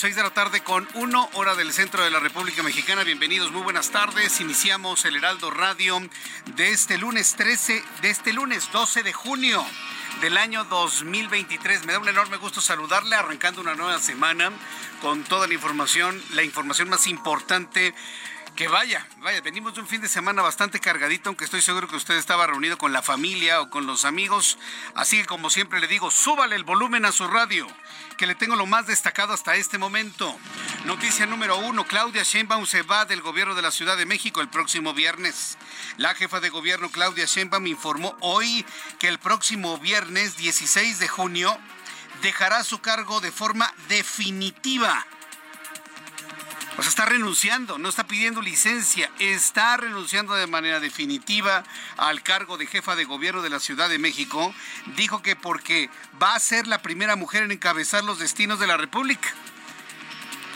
6 de la tarde con uno, hora del centro de la República Mexicana. Bienvenidos, muy buenas tardes. Iniciamos el Heraldo Radio de este lunes 13, de este lunes 12 de junio del año 2023. Me da un enorme gusto saludarle, arrancando una nueva semana con toda la información, la información más importante que vaya, vaya, venimos de un fin de semana bastante cargadito, aunque estoy seguro que usted estaba reunido con la familia o con los amigos. Así que como siempre le digo, súbale el volumen a su radio, que le tengo lo más destacado hasta este momento. Noticia número uno, Claudia Sheinbaum se va del gobierno de la Ciudad de México el próximo viernes. La jefa de gobierno Claudia Sheinbaum informó hoy que el próximo viernes 16 de junio dejará su cargo de forma definitiva. O sea, está renunciando, no está pidiendo licencia, está renunciando de manera definitiva al cargo de jefa de gobierno de la Ciudad de México. Dijo que porque va a ser la primera mujer en encabezar los destinos de la República.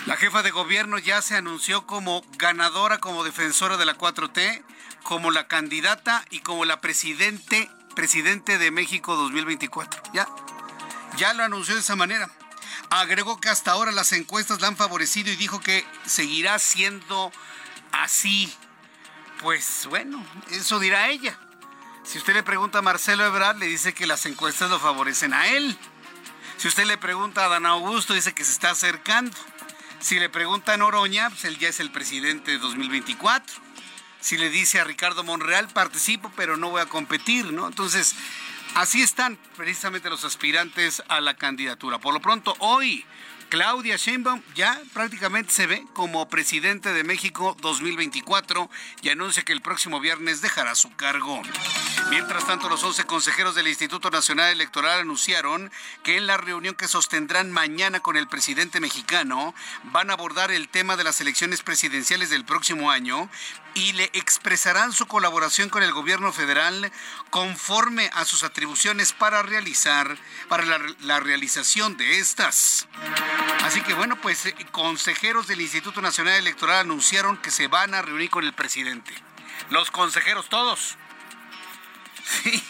La jefa de gobierno ya se anunció como ganadora, como defensora de la 4T, como la candidata y como la presidente, presidente de México 2024. Ya, ya lo anunció de esa manera. Agregó que hasta ahora las encuestas la han favorecido y dijo que seguirá siendo así. Pues bueno, eso dirá ella. Si usted le pregunta a Marcelo Ebrard, le dice que las encuestas lo favorecen a él. Si usted le pregunta a Dan Augusto, dice que se está acercando. Si le pregunta a Noroña, pues él ya es el presidente de 2024. Si le dice a Ricardo Monreal, participo, pero no voy a competir, ¿no? Entonces, Así están precisamente los aspirantes a la candidatura. Por lo pronto, hoy Claudia Sheinbaum ya prácticamente se ve como presidente de México 2024 y anuncia que el próximo viernes dejará su cargo. Mientras tanto, los 11 consejeros del Instituto Nacional Electoral anunciaron que en la reunión que sostendrán mañana con el presidente mexicano van a abordar el tema de las elecciones presidenciales del próximo año y le expresarán su colaboración con el gobierno federal conforme a sus atribuciones para realizar para la, la realización de estas. Así que bueno, pues eh, consejeros del Instituto Nacional Electoral anunciaron que se van a reunir con el presidente. Los consejeros todos. Sí,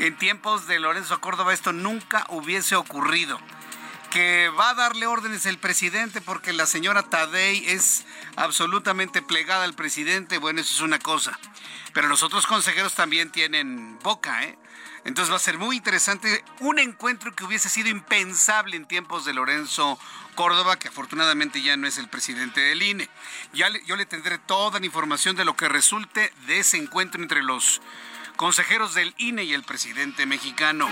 en tiempos de Lorenzo Córdoba esto nunca hubiese ocurrido. Que va a darle órdenes el presidente porque la señora Tadei es absolutamente plegada al presidente, bueno, eso es una cosa. Pero los otros consejeros también tienen boca, ¿eh? Entonces va a ser muy interesante un encuentro que hubiese sido impensable en tiempos de Lorenzo Córdoba, que afortunadamente ya no es el presidente del INE. Ya yo le tendré toda la información de lo que resulte de ese encuentro entre los consejeros del INE y el presidente mexicano.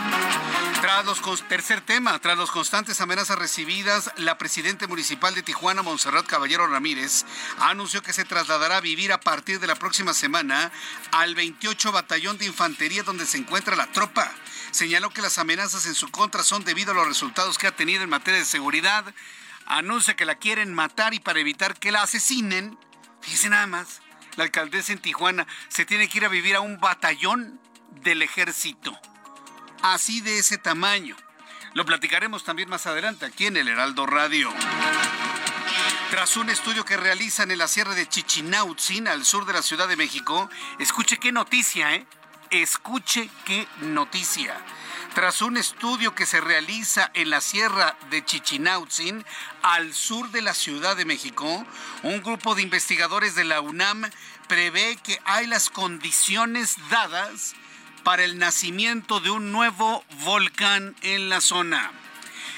Tras los tercer tema, tras los constantes amenazas recibidas, la presidenta municipal de Tijuana, Montserrat Caballero Ramírez, anunció que se trasladará a vivir a partir de la próxima semana al 28 Batallón de Infantería donde se encuentra la tropa. Señaló que las amenazas en su contra son debido a los resultados que ha tenido en materia de seguridad. Anuncia que la quieren matar y para evitar que la asesinen, fíjese nada más, la alcaldesa en Tijuana se tiene que ir a vivir a un batallón del ejército. Así de ese tamaño. Lo platicaremos también más adelante aquí en el Heraldo Radio. Tras un estudio que realizan en la sierra de Chichinautzin, al sur de la Ciudad de México, escuche qué noticia, ¿eh? Escuche qué noticia. Tras un estudio que se realiza en la sierra de Chichinautzin, al sur de la Ciudad de México, un grupo de investigadores de la UNAM prevé que hay las condiciones dadas para el nacimiento de un nuevo volcán en la zona.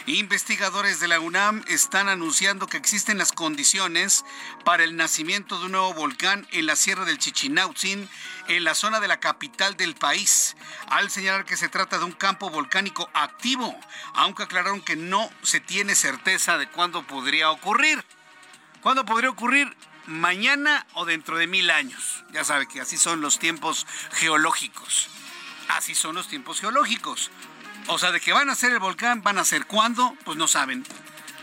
Investigadores de la UNAM están anunciando que existen las condiciones para el nacimiento de un nuevo volcán en la Sierra del Chichinautzin, en la zona de la capital del país, al señalar que se trata de un campo volcánico activo, aunque aclararon que no se tiene certeza de cuándo podría ocurrir. ¿Cuándo podría ocurrir? Mañana o dentro de mil años. Ya sabe que así son los tiempos geológicos. Así son los tiempos geológicos. O sea, de que van a ser el volcán, van a ser cuándo, pues no saben.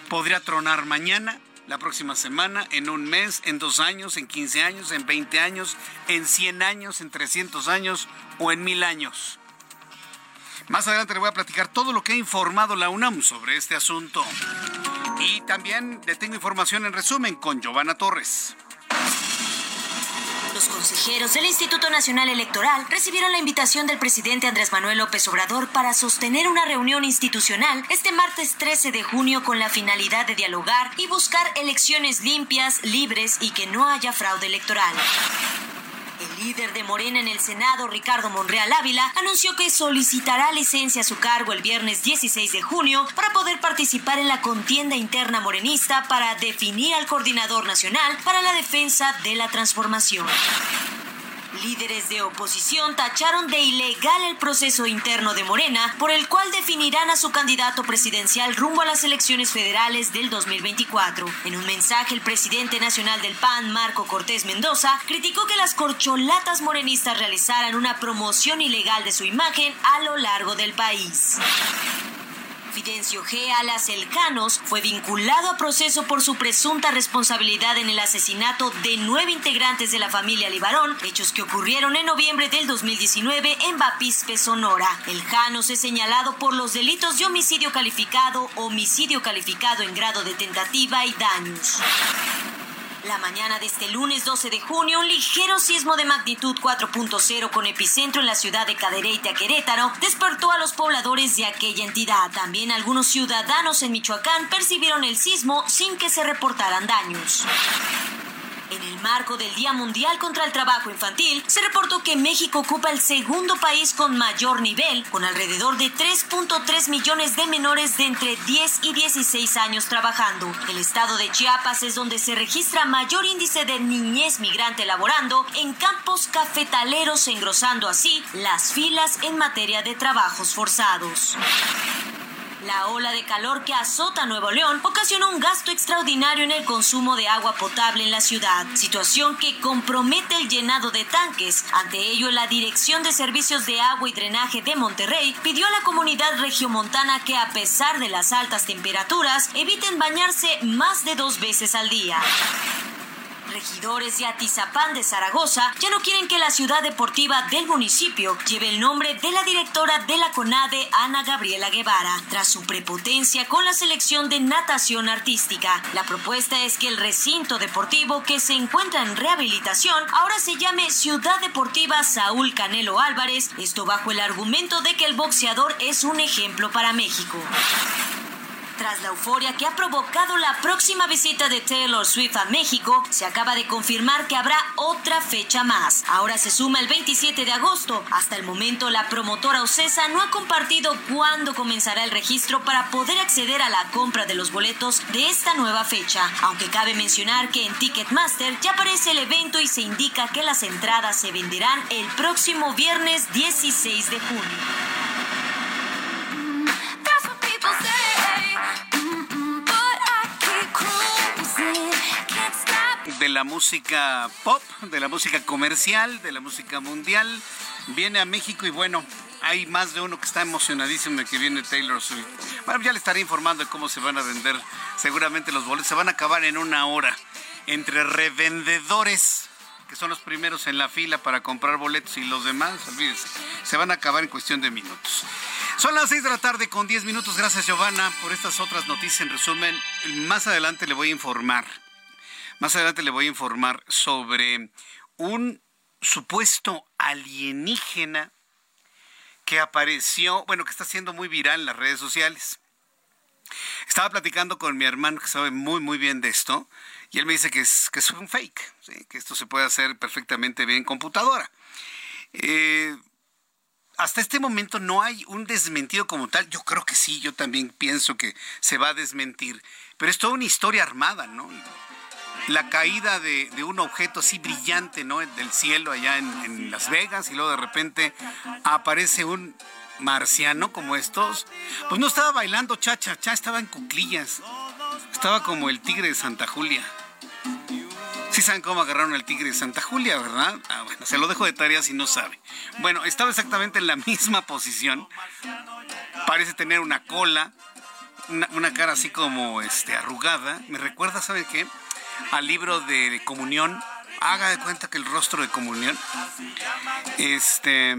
Podría tronar mañana, la próxima semana, en un mes, en dos años, en 15 años, en 20 años, en 100 años, en 300 años o en mil años. Más adelante le voy a platicar todo lo que ha informado la UNAM sobre este asunto. Y también le tengo información en resumen con Giovanna Torres. Los consejeros del Instituto Nacional Electoral recibieron la invitación del presidente Andrés Manuel López Obrador para sostener una reunión institucional este martes 13 de junio con la finalidad de dialogar y buscar elecciones limpias, libres y que no haya fraude electoral. El líder de Morena en el Senado, Ricardo Monreal Ávila, anunció que solicitará licencia a su cargo el viernes 16 de junio para poder participar en la contienda interna morenista para definir al coordinador nacional para la defensa de la transformación. Líderes de oposición tacharon de ilegal el proceso interno de Morena, por el cual definirán a su candidato presidencial rumbo a las elecciones federales del 2024. En un mensaje, el presidente nacional del PAN, Marco Cortés Mendoza, criticó que las corcholatas morenistas realizaran una promoción ilegal de su imagen a lo largo del país. Fidencio G. Alas Elcanos fue vinculado a proceso por su presunta responsabilidad en el asesinato de nueve integrantes de la familia Libarón, hechos que ocurrieron en noviembre del 2019 en Bapispe, Sonora. Elcanos es señalado por los delitos de homicidio calificado, homicidio calificado en grado de tentativa y daños. La mañana de este lunes 12 de junio, un ligero sismo de magnitud 4.0 con epicentro en la ciudad de Cadereyta, Querétaro, despertó a los pobladores de aquella entidad. También algunos ciudadanos en Michoacán percibieron el sismo sin que se reportaran daños. En el marco del Día Mundial contra el Trabajo Infantil, se reportó que México ocupa el segundo país con mayor nivel, con alrededor de 3.3 millones de menores de entre 10 y 16 años trabajando. El estado de Chiapas es donde se registra mayor índice de niñez migrante laborando en campos cafetaleros, engrosando así las filas en materia de trabajos forzados. La ola de calor que azota Nuevo León ocasionó un gasto extraordinario en el consumo de agua potable en la ciudad, situación que compromete el llenado de tanques. Ante ello, la Dirección de Servicios de Agua y Drenaje de Monterrey pidió a la comunidad regiomontana que a pesar de las altas temperaturas, eviten bañarse más de dos veces al día regidores de Atizapán de Zaragoza ya no quieren que la ciudad deportiva del municipio lleve el nombre de la directora de la CONADE, Ana Gabriela Guevara, tras su prepotencia con la selección de natación artística. La propuesta es que el recinto deportivo que se encuentra en rehabilitación ahora se llame Ciudad Deportiva Saúl Canelo Álvarez, esto bajo el argumento de que el boxeador es un ejemplo para México. Tras la euforia que ha provocado la próxima visita de Taylor Swift a México, se acaba de confirmar que habrá otra fecha más. Ahora se suma el 27 de agosto. Hasta el momento, la promotora Ocesa no ha compartido cuándo comenzará el registro para poder acceder a la compra de los boletos de esta nueva fecha. Aunque cabe mencionar que en Ticketmaster ya aparece el evento y se indica que las entradas se venderán el próximo viernes 16 de junio. De la música pop, de la música comercial, de la música mundial, viene a México y bueno, hay más de uno que está emocionadísimo de que viene Taylor Swift. Bueno, ya le estaré informando de cómo se van a vender seguramente los boletos. Se van a acabar en una hora entre revendedores que son los primeros en la fila para comprar boletos y los demás, olvídense, se van a acabar en cuestión de minutos. Son las 6 de la tarde con 10 minutos. Gracias, Giovanna, por estas otras noticias. En resumen, más adelante le voy a informar. Más adelante le voy a informar sobre un supuesto alienígena que apareció, bueno, que está siendo muy viral en las redes sociales. Estaba platicando con mi hermano que sabe muy, muy bien de esto, y él me dice que es, que es un fake, que esto se puede hacer perfectamente bien en computadora. Eh, hasta este momento no hay un desmentido como tal. Yo creo que sí, yo también pienso que se va a desmentir. Pero es toda una historia armada, ¿no? La caída de, un objeto así brillante, ¿no? Del cielo allá en, en Las Vegas y luego de repente aparece un marciano como estos. Pues no estaba bailando cha-cha-cha, estaba en cuclillas. Estaba como el tigre de Santa Julia. Sí saben cómo agarraron al tigre de Santa Julia, ¿verdad? Ah, bueno, se lo dejo de tarea si no sabe. Bueno, estaba exactamente en la misma posición. Parece tener una cola, una, cara así como este, arrugada. Me recuerda, ¿sabe qué? Al libro de comunión. Haga de cuenta que el rostro de comunión. Este.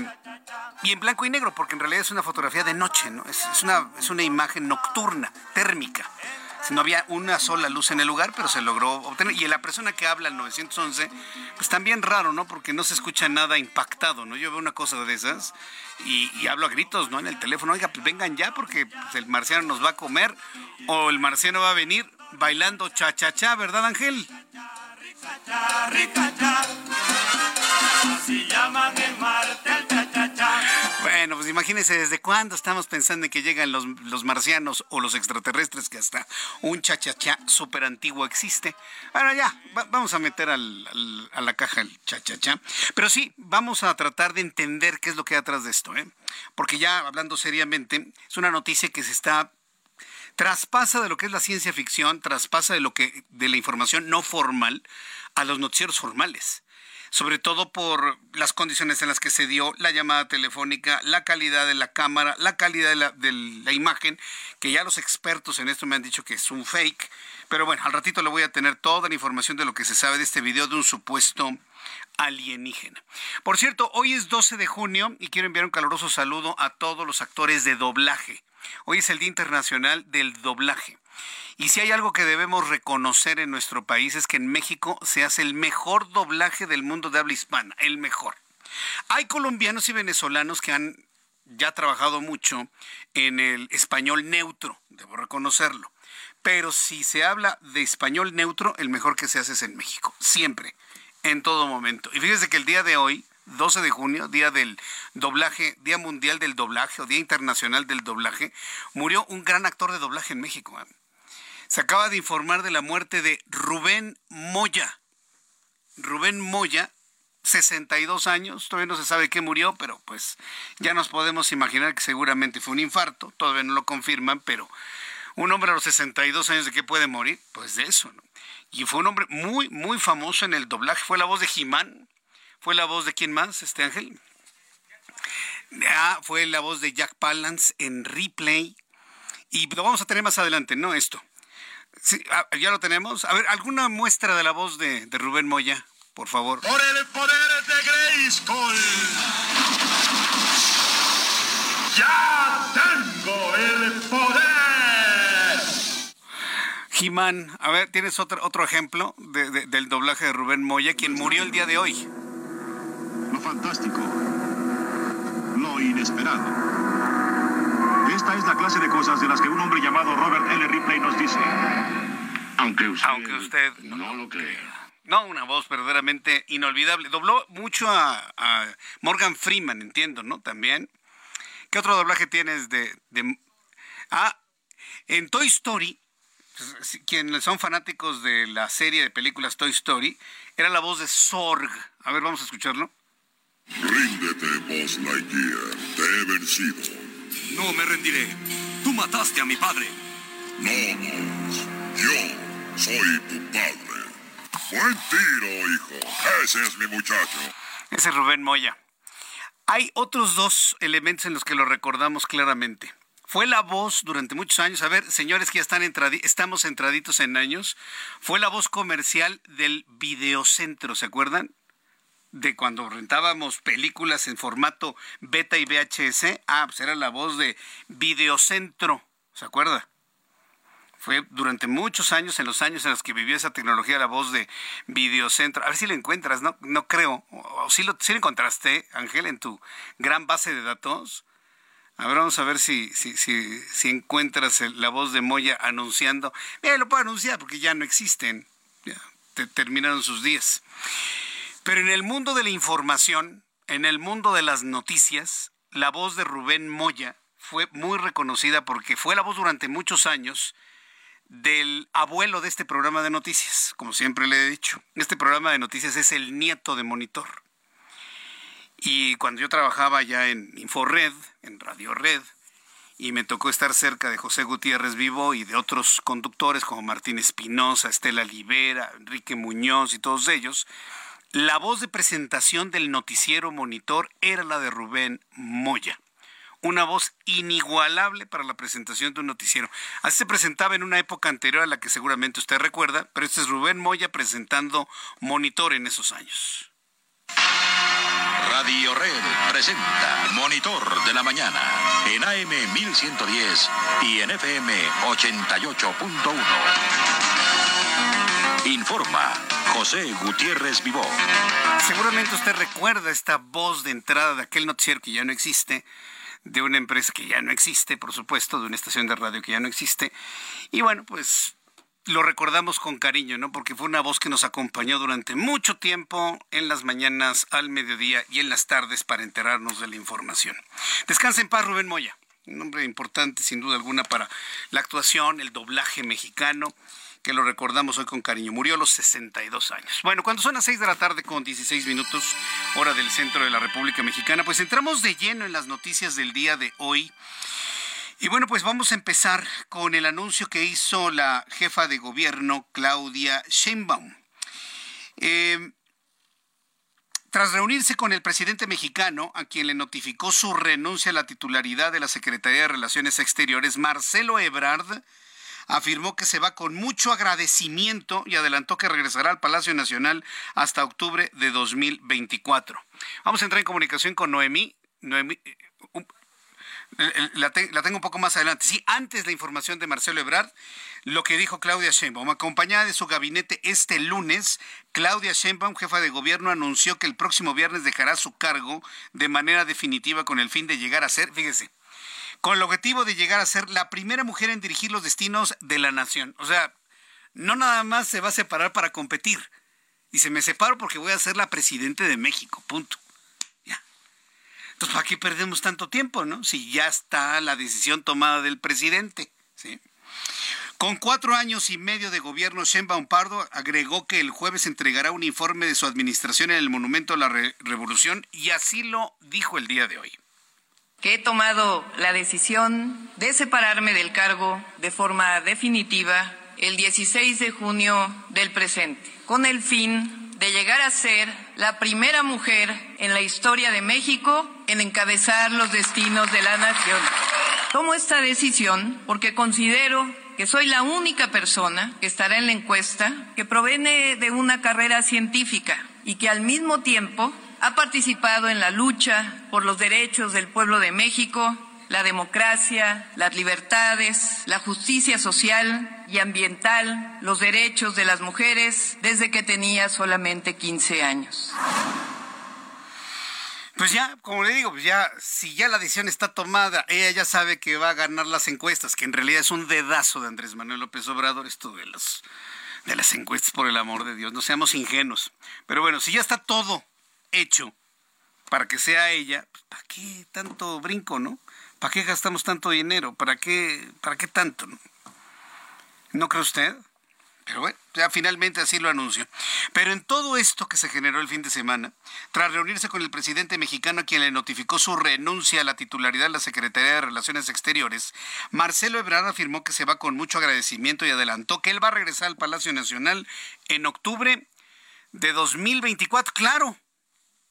Y en blanco y negro, porque en realidad es una fotografía de noche, ¿no? Es, una, es una imagen nocturna, térmica no había una sola luz en el lugar, pero se logró obtener. Y la persona que habla al 911, pues también raro, ¿no? Porque no se escucha nada impactado, ¿no? Yo veo una cosa de esas y, hablo a gritos, ¿no? En el teléfono, oiga, pues vengan ya porque pues, el marciano nos va a comer o el marciano va a venir bailando cha-cha-cha, ¿verdad, Ángel? Bueno, pues imagínense desde cuándo estamos pensando en que llegan los, marcianos o los extraterrestres, que hasta un chachachá súper antiguo existe. Bueno, ya, vamos a meter a la caja el chachachá. Pero sí, vamos a tratar de entender qué es lo que hay atrás de esto, ¿eh? Porque ya hablando seriamente, es una noticia que se está traspasa de lo que es la ciencia ficción, traspasa de lo que de la información no formal a los noticieros formales sobre todo por las condiciones en las que se dio la llamada telefónica, la calidad de la cámara, la calidad de la, de la imagen, que ya los expertos en esto me han dicho que es un fake. Pero bueno, al ratito le voy a tener toda la información de lo que se sabe de este video de un supuesto alienígena. Por cierto, hoy es 12 de junio y quiero enviar un caluroso saludo a todos los actores de doblaje. Hoy es el Día Internacional del Doblaje. Y si hay algo que debemos reconocer en nuestro país es que en México se hace el mejor doblaje del mundo de habla hispana, el mejor. Hay colombianos y venezolanos que han ya trabajado mucho en el español neutro, debo reconocerlo. Pero si se habla de español neutro, el mejor que se hace es en México, siempre, en todo momento. Y fíjese que el día de hoy, 12 de junio, día del doblaje, Día Mundial del Doblaje o Día Internacional del Doblaje, murió un gran actor de doblaje en México. ¿eh? Se acaba de informar de la muerte de Rubén Moya. Rubén Moya, 62 años, todavía no se sabe qué murió, pero pues ya nos podemos imaginar que seguramente fue un infarto, todavía no lo confirman, pero un hombre a los 62 años de qué puede morir, pues de eso, ¿no? Y fue un hombre muy, muy famoso en el doblaje, fue la voz de Jimán, fue la voz de quién más, este Ángel. Ah, fue la voz de Jack Palance en Replay. Y lo vamos a tener más adelante, ¿no? Esto. Sí, ah, ya lo tenemos. A ver, ¿alguna muestra de la voz de, Rubén Moya, por favor? Por el poder de Grayskull. Ya tengo el poder. Jimán, a ver, ¿tienes otro, otro ejemplo del doblaje de Rubén Moya, quien murió el día de hoy? Lo fantástico. Lo inesperado Esta es la clase de cosas de las que un hombre llamado Robert L. Ripley nos dice. Aunque usted, Aunque usted no, lo crea. No, una voz verdaderamente inolvidable. Dobló mucho a, a Morgan Freeman, entiendo, ¿no? También. ¿Qué otro doblaje tienes de, de... Ah, en Toy Story, pues, quienes son fanáticos de la serie de películas Toy Story, era la voz de Sorg. A ver, vamos a escucharlo. Ríndete, Buzz Lightyear. Te he vencido. No me rendiré. Tú mataste a mi padre. No, Buzz. Yo soy tu padre. Buen tiro, hijo. Ese es mi muchacho. Ese es Rubén Moya. Hay otros dos elementos en los que lo recordamos claramente. Fue la voz durante muchos años, a ver, señores que ya están entradi estamos entraditos en años, fue la voz comercial del videocentro, ¿se acuerdan? De cuando rentábamos películas en formato beta y VHS. Ah, pues era la voz de videocentro, ¿se acuerda? Fue durante muchos años, en los años en los que vivió esa tecnología, la voz de Videocentro. A ver si lo encuentras, no, no creo. O, si lo, si lo encontraste, Ángel, en tu gran base de datos. A ver, vamos a ver si, si, si, si encuentras la voz de Moya anunciando. Mira, lo puedo anunciar porque ya no existen. Ya te- terminaron sus días. Pero en el mundo de la información, en el mundo de las noticias, la voz de Rubén Moya fue muy reconocida porque fue la voz durante muchos años del abuelo de este programa de noticias, como siempre le he dicho. Este programa de noticias es el nieto de Monitor. Y cuando yo trabajaba ya en Inforred, en Radio Red, y me tocó estar cerca de José Gutiérrez Vivo y de otros conductores como Martín Espinosa, Estela Libera, Enrique Muñoz y todos ellos, la voz de presentación del noticiero Monitor era la de Rubén Moya. Una voz inigualable para la presentación de un noticiero. Así se presentaba en una época anterior a la que seguramente usted recuerda, pero este es Rubén Moya presentando Monitor en esos años. Radio Red presenta Monitor de la Mañana en AM 1110 y en FM 88.1. Informa José Gutiérrez Vivó. Seguramente usted recuerda esta voz de entrada de aquel noticiero que ya no existe, de una empresa que ya no existe, por supuesto, de una estación de radio que ya no existe. Y bueno, pues lo recordamos con cariño, ¿no? Porque fue una voz que nos acompañó durante mucho tiempo en las mañanas, al mediodía y en las tardes para enterarnos de la información. Descansa en paz, Rubén Moya. Un nombre importante, sin duda alguna, para la actuación, el doblaje mexicano que lo recordamos hoy con cariño. Murió a los 62 años. Bueno, cuando son las 6 de la tarde con 16 minutos, hora del centro de la República Mexicana, pues entramos de lleno en las noticias del día de hoy. Y bueno, pues vamos a empezar con el anuncio que hizo la jefa de gobierno, Claudia Sheinbaum. Eh, tras reunirse con el presidente mexicano, a quien le notificó su renuncia a la titularidad de la Secretaría de Relaciones Exteriores, Marcelo Ebrard afirmó que se va con mucho agradecimiento y adelantó que regresará al Palacio Nacional hasta octubre de 2024. Vamos a entrar en comunicación con Noemí. Noemí eh, la tengo un poco más adelante. Sí, antes la información de Marcelo Ebrard, lo que dijo Claudia Sheinbaum. Acompañada de su gabinete este lunes, Claudia Sheinbaum, jefa de gobierno, anunció que el próximo viernes dejará su cargo de manera definitiva con el fin de llegar a ser, fíjese, con el objetivo de llegar a ser la primera mujer en dirigir los destinos de la nación. O sea, no nada más se va a separar para competir. Dice, me separo porque voy a ser la presidente de México, punto. Ya. Entonces, ¿para qué perdemos tanto tiempo, no? Si ya está la decisión tomada del presidente, ¿sí? Con cuatro años y medio de gobierno, Sheinbaum Pardo agregó que el jueves entregará un informe de su administración en el Monumento a la Re- Revolución y así lo dijo el día de hoy. Que he tomado la decisión de separarme del cargo de forma definitiva el 16 de junio del presente, con el fin de llegar a ser la primera mujer en la historia de México en encabezar los destinos de la nación. Tomo esta decisión porque considero que soy la única persona que estará en la encuesta que proviene de una carrera científica y que al mismo tiempo ha participado en la lucha por los derechos del pueblo de México, la democracia, las libertades, la justicia social y ambiental, los derechos de las mujeres desde que tenía solamente 15 años. Pues ya, como le digo, pues ya, si ya la decisión está tomada, ella ya sabe que va a ganar las encuestas, que en realidad es un dedazo de Andrés Manuel López Obrador, esto de los de las encuestas, por el amor de Dios, no seamos ingenuos. Pero bueno, si ya está todo hecho para que sea ella, pues, ¿para qué tanto brinco, no? ¿Para qué gastamos tanto dinero? ¿Para qué, para qué tanto? ¿No, ¿No cree usted? Pero bueno, ya finalmente así lo anunció. Pero en todo esto que se generó el fin de semana, tras reunirse con el presidente mexicano a quien le notificó su renuncia a la titularidad de la Secretaría de Relaciones Exteriores, Marcelo Ebrard afirmó que se va con mucho agradecimiento y adelantó que él va a regresar al Palacio Nacional en octubre de 2024. Claro,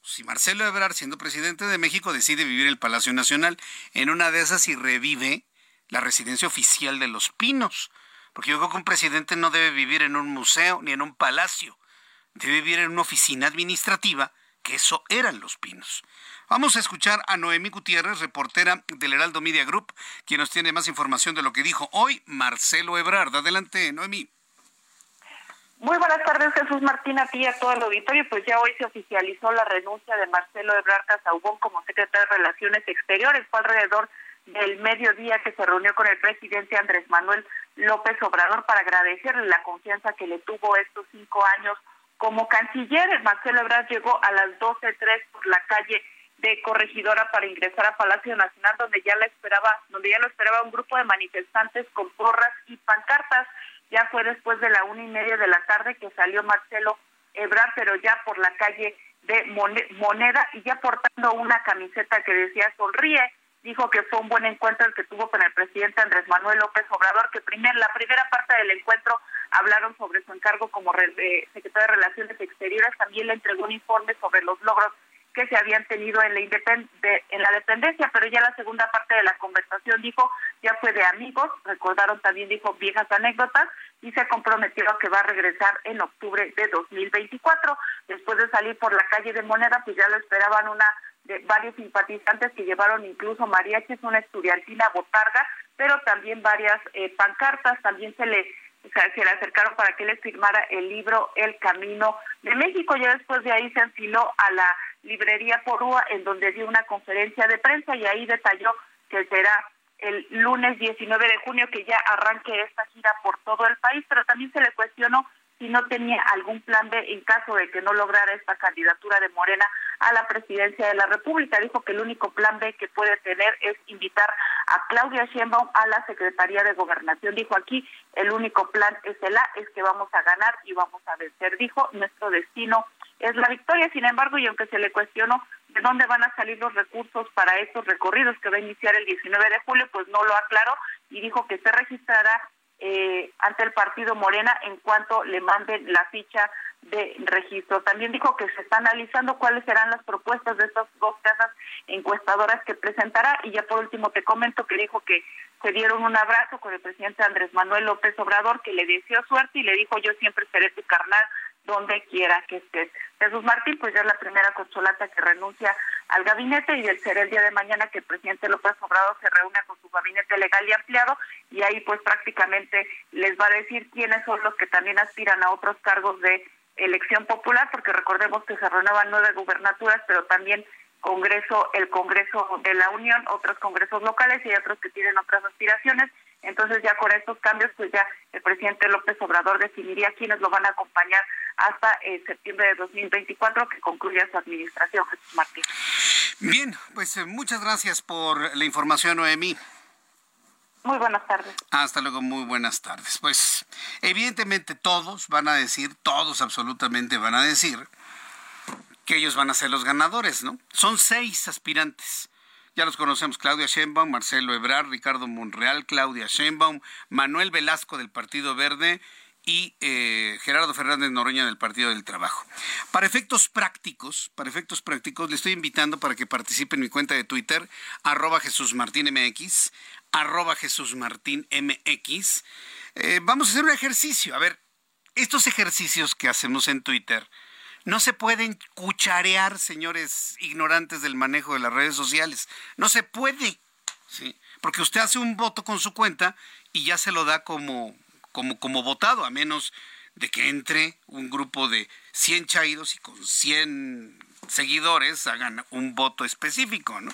si Marcelo Ebrard, siendo presidente de México, decide vivir en el Palacio Nacional, en una de esas y revive la residencia oficial de Los Pinos porque yo creo que un presidente no debe vivir en un museo ni en un palacio. Debe vivir en una oficina administrativa, que eso eran los pinos. Vamos a escuchar a Noemí Gutiérrez, reportera del Heraldo Media Group, quien nos tiene más información de lo que dijo hoy Marcelo Ebrard. Adelante, Noemí. Muy buenas tardes, Jesús Martín, a ti y a todo el auditorio. Pues ya hoy se oficializó la renuncia de Marcelo Ebrard Casaubón como secretario de Relaciones Exteriores. Fue alrededor del mediodía que se reunió con el presidente Andrés Manuel López Obrador para agradecerle la confianza que le tuvo estos cinco años como canciller. Marcelo Ebrard llegó a las 12.03 por la calle de Corregidora para ingresar a Palacio Nacional, donde ya la esperaba, donde ya lo esperaba un grupo de manifestantes con porras y pancartas. Ya fue después de la una y media de la tarde que salió Marcelo Ebrard, pero ya por la calle de Moneda y ya portando una camiseta que decía sonríe dijo que fue un buen encuentro el que tuvo con el presidente Andrés Manuel López Obrador, que primer, la primera parte del encuentro hablaron sobre su encargo como secretario de Relaciones Exteriores, también le entregó un informe sobre los logros que se habían tenido en la, en la dependencia, pero ya la segunda parte de la conversación dijo, ya fue de amigos, recordaron también, dijo, viejas anécdotas, y se comprometió a que va a regresar en octubre de 2024. Después de salir por la calle de Moneda, pues ya lo esperaban una de varios simpatizantes que llevaron incluso mariachis, una estudiantina botarga, pero también varias eh, pancartas, también se le se le acercaron para que le firmara el libro El Camino de México. Ya después de ahí se enfiló a la librería Porúa, en donde dio una conferencia de prensa y ahí detalló que será el lunes 19 de junio que ya arranque esta gira por todo el país, pero también se le cuestionó si no tenía algún plan B en caso de que no lograra esta candidatura de Morena a la presidencia de la República. Dijo que el único plan B que puede tener es invitar a Claudia Sheinbaum a la Secretaría de Gobernación. Dijo aquí, el único plan es el A, es que vamos a ganar y vamos a vencer. Dijo, nuestro destino es la victoria. Sin embargo, y aunque se le cuestionó de dónde van a salir los recursos para estos recorridos que va a iniciar el 19 de julio, pues no lo aclaró y dijo que se registrará eh, ante el partido Morena en cuanto le manden la ficha de registro. También dijo que se está analizando cuáles serán las propuestas de estas dos casas encuestadoras que presentará y ya por último te comento que dijo que se dieron un abrazo con el presidente Andrés Manuel López Obrador que le deseó suerte y le dijo yo siempre seré tu carnal donde quiera que estés. Jesús Martín, pues ya es la primera consolata que renuncia al gabinete y del será el día de mañana que el presidente López Obrador se reúne con su gabinete legal y ampliado y ahí pues prácticamente les va a decir quiénes son los que también aspiran a otros cargos de elección popular, porque recordemos que se renuevan nueve gubernaturas, pero también Congreso, el Congreso de la Unión, otros congresos locales y otros que tienen otras aspiraciones. Entonces ya con estos cambios, pues ya el presidente López Obrador definiría quiénes lo van a acompañar hasta eh, septiembre de 2024 que concluya su administración, Jesús Martín. Bien, pues eh, muchas gracias por la información, Noemí. Muy buenas tardes. Hasta luego, muy buenas tardes. Pues evidentemente todos van a decir, todos absolutamente van a decir que ellos van a ser los ganadores, ¿no? Son seis aspirantes. Ya los conocemos, Claudia Sheinbaum, Marcelo Ebrard, Ricardo Monreal, Claudia Sheinbaum, Manuel Velasco del Partido Verde y eh, Gerardo Fernández Noroña del Partido del Trabajo. Para efectos prácticos, para efectos prácticos, le estoy invitando para que participe en mi cuenta de Twitter, arroba Jesús Martín MX, arroba. Eh, vamos a hacer un ejercicio. A ver, estos ejercicios que hacemos en Twitter no se pueden cucharear, señores ignorantes del manejo de las redes sociales. No se puede. ¿sí? Porque usted hace un voto con su cuenta y ya se lo da como como, como votado, a menos de que entre un grupo de 100 chaídos y con 100 seguidores hagan un voto específico, ¿no?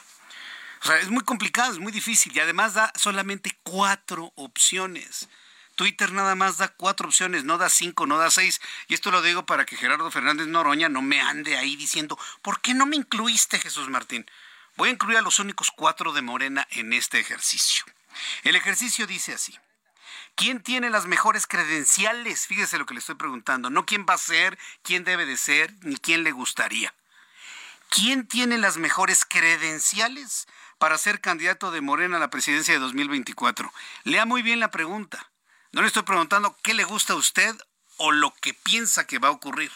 O sea, es muy complicado, es muy difícil y además da solamente cuatro opciones. Twitter nada más da cuatro opciones, no da cinco, no da seis. Y esto lo digo para que Gerardo Fernández Noroña no me ande ahí diciendo, ¿por qué no me incluiste, Jesús Martín? Voy a incluir a los únicos cuatro de Morena en este ejercicio. El ejercicio dice así. ¿Quién tiene las mejores credenciales? Fíjese lo que le estoy preguntando. No quién va a ser, quién debe de ser, ni quién le gustaría. ¿Quién tiene las mejores credenciales para ser candidato de Morena a la presidencia de 2024? Lea muy bien la pregunta. No le estoy preguntando qué le gusta a usted o lo que piensa que va a ocurrir.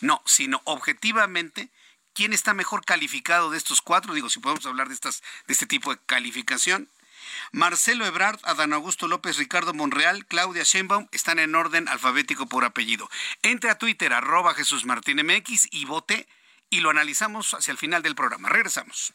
No, sino objetivamente quién está mejor calificado de estos cuatro. Digo, si podemos hablar de, estas, de este tipo de calificación. Marcelo Ebrard, Adán Augusto López, Ricardo Monreal, Claudia Sheinbaum están en orden alfabético por apellido. Entre a Twitter, arroba Jesús Martín MX y vote y lo analizamos hacia el final del programa. Regresamos.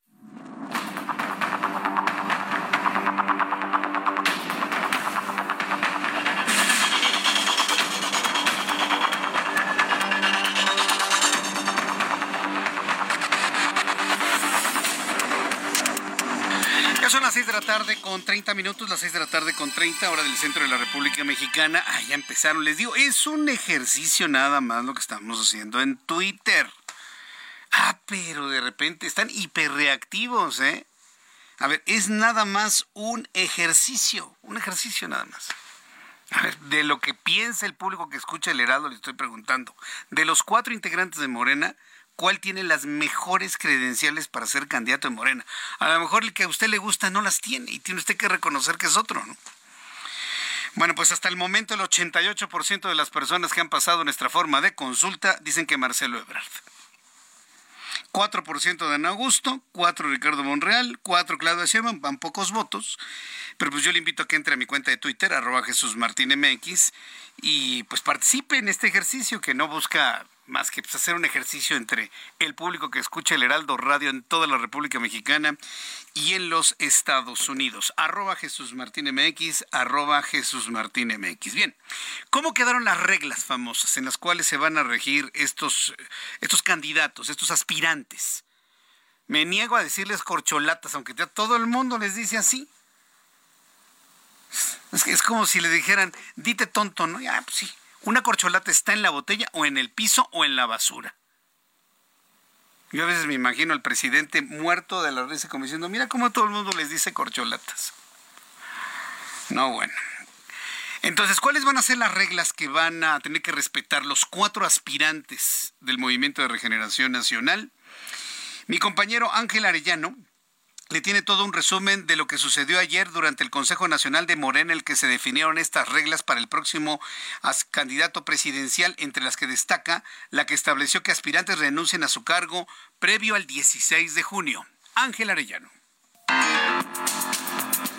6 de la tarde con 30 minutos, las 6 de la tarde con 30, hora del centro de la República Mexicana. Ah, ya empezaron, les digo, es un ejercicio nada más lo que estamos haciendo en Twitter. Ah, pero de repente están hiperreactivos, ¿eh? A ver, es nada más un ejercicio, un ejercicio nada más. A ver, de lo que piensa el público que escucha el Heraldo, le estoy preguntando. De los cuatro integrantes de Morena, ¿cuál tiene las mejores credenciales para ser candidato de Morena? A lo mejor el que a usted le gusta no las tiene y tiene usted que reconocer que es otro, ¿no? Bueno, pues hasta el momento el 88% de las personas que han pasado nuestra forma de consulta dicen que Marcelo Ebrard. 4% de Ana Augusto, 4 Ricardo Monreal, 4 Claudia Sheinbaum, van pocos votos, pero pues yo le invito a que entre a mi cuenta de Twitter, arroba Jesús Martín MX, y pues participe en este ejercicio que no busca más que pues, hacer un ejercicio entre el público que escucha el Heraldo Radio en toda la República Mexicana y en los Estados Unidos. Arroba Jesús Martín MX, arroba Jesús Martín MX. Bien, ¿cómo quedaron las reglas famosas en las cuales se van a regir estos, estos candidatos, estos aspirantes? Me niego a decirles corcholatas, aunque todo el mundo les dice así. Es como si le dijeran, dite tonto, ¿no? Ya, pues sí. Una corcholata está en la botella o en el piso o en la basura. Yo a veces me imagino al presidente muerto de la risa como diciendo, mira cómo todo el mundo les dice corcholatas. No, bueno. Entonces, ¿cuáles van a ser las reglas que van a tener que respetar los cuatro aspirantes del Movimiento de Regeneración Nacional? Mi compañero Ángel Arellano le tiene todo un resumen de lo que sucedió ayer durante el Consejo Nacional de Morena, en el que se definieron estas reglas para el próximo candidato presidencial, entre las que destaca la que estableció que aspirantes renuncien a su cargo previo al 16 de junio. Ángel Arellano.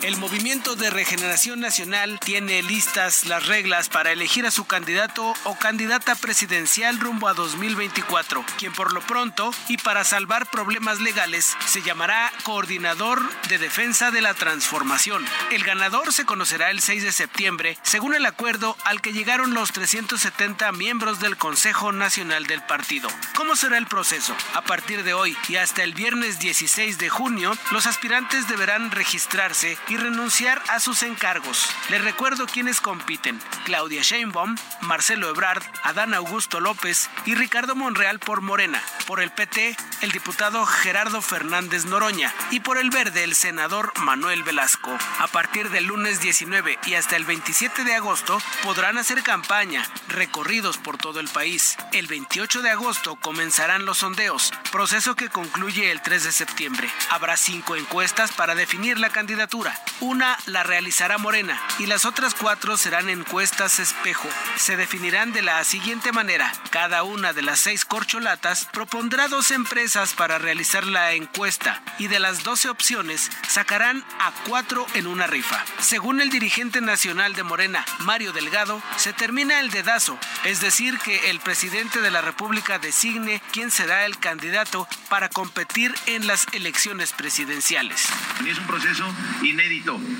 El Movimiento de Regeneración Nacional tiene listas las reglas para elegir a su candidato o candidata presidencial rumbo a 2024, quien por lo pronto y para salvar problemas legales se llamará Coordinador de Defensa de la Transformación. El ganador se conocerá el 6 de septiembre, según el acuerdo al que llegaron los 370 miembros del Consejo Nacional del partido. ¿Cómo será el proceso? A partir de hoy y hasta el viernes 16 de junio, los aspirantes deberán registrarse y y renunciar a sus encargos. Les recuerdo quienes compiten. Claudia Sheinbaum, Marcelo Ebrard, Adán Augusto López y Ricardo Monreal por Morena. Por el PT, el diputado Gerardo Fernández Noroña y por el Verde, el senador Manuel Velasco. A partir del lunes 19 y hasta el 27 de agosto podrán hacer campaña, recorridos por todo el país. El 28 de agosto comenzarán los sondeos, proceso que concluye el 3 de septiembre. Habrá cinco encuestas para definir la candidatura. Una la realizará Morena y las otras cuatro serán encuestas espejo. Se definirán de la siguiente manera. Cada una de las seis corcholatas propondrá dos empresas para realizar la encuesta y de las 12 opciones sacarán a cuatro en una rifa. Según el dirigente nacional de Morena, Mario Delgado, se termina el dedazo, es decir, que el presidente de la República designe quién será el candidato para competir en las elecciones presidenciales. Es un proceso inédito,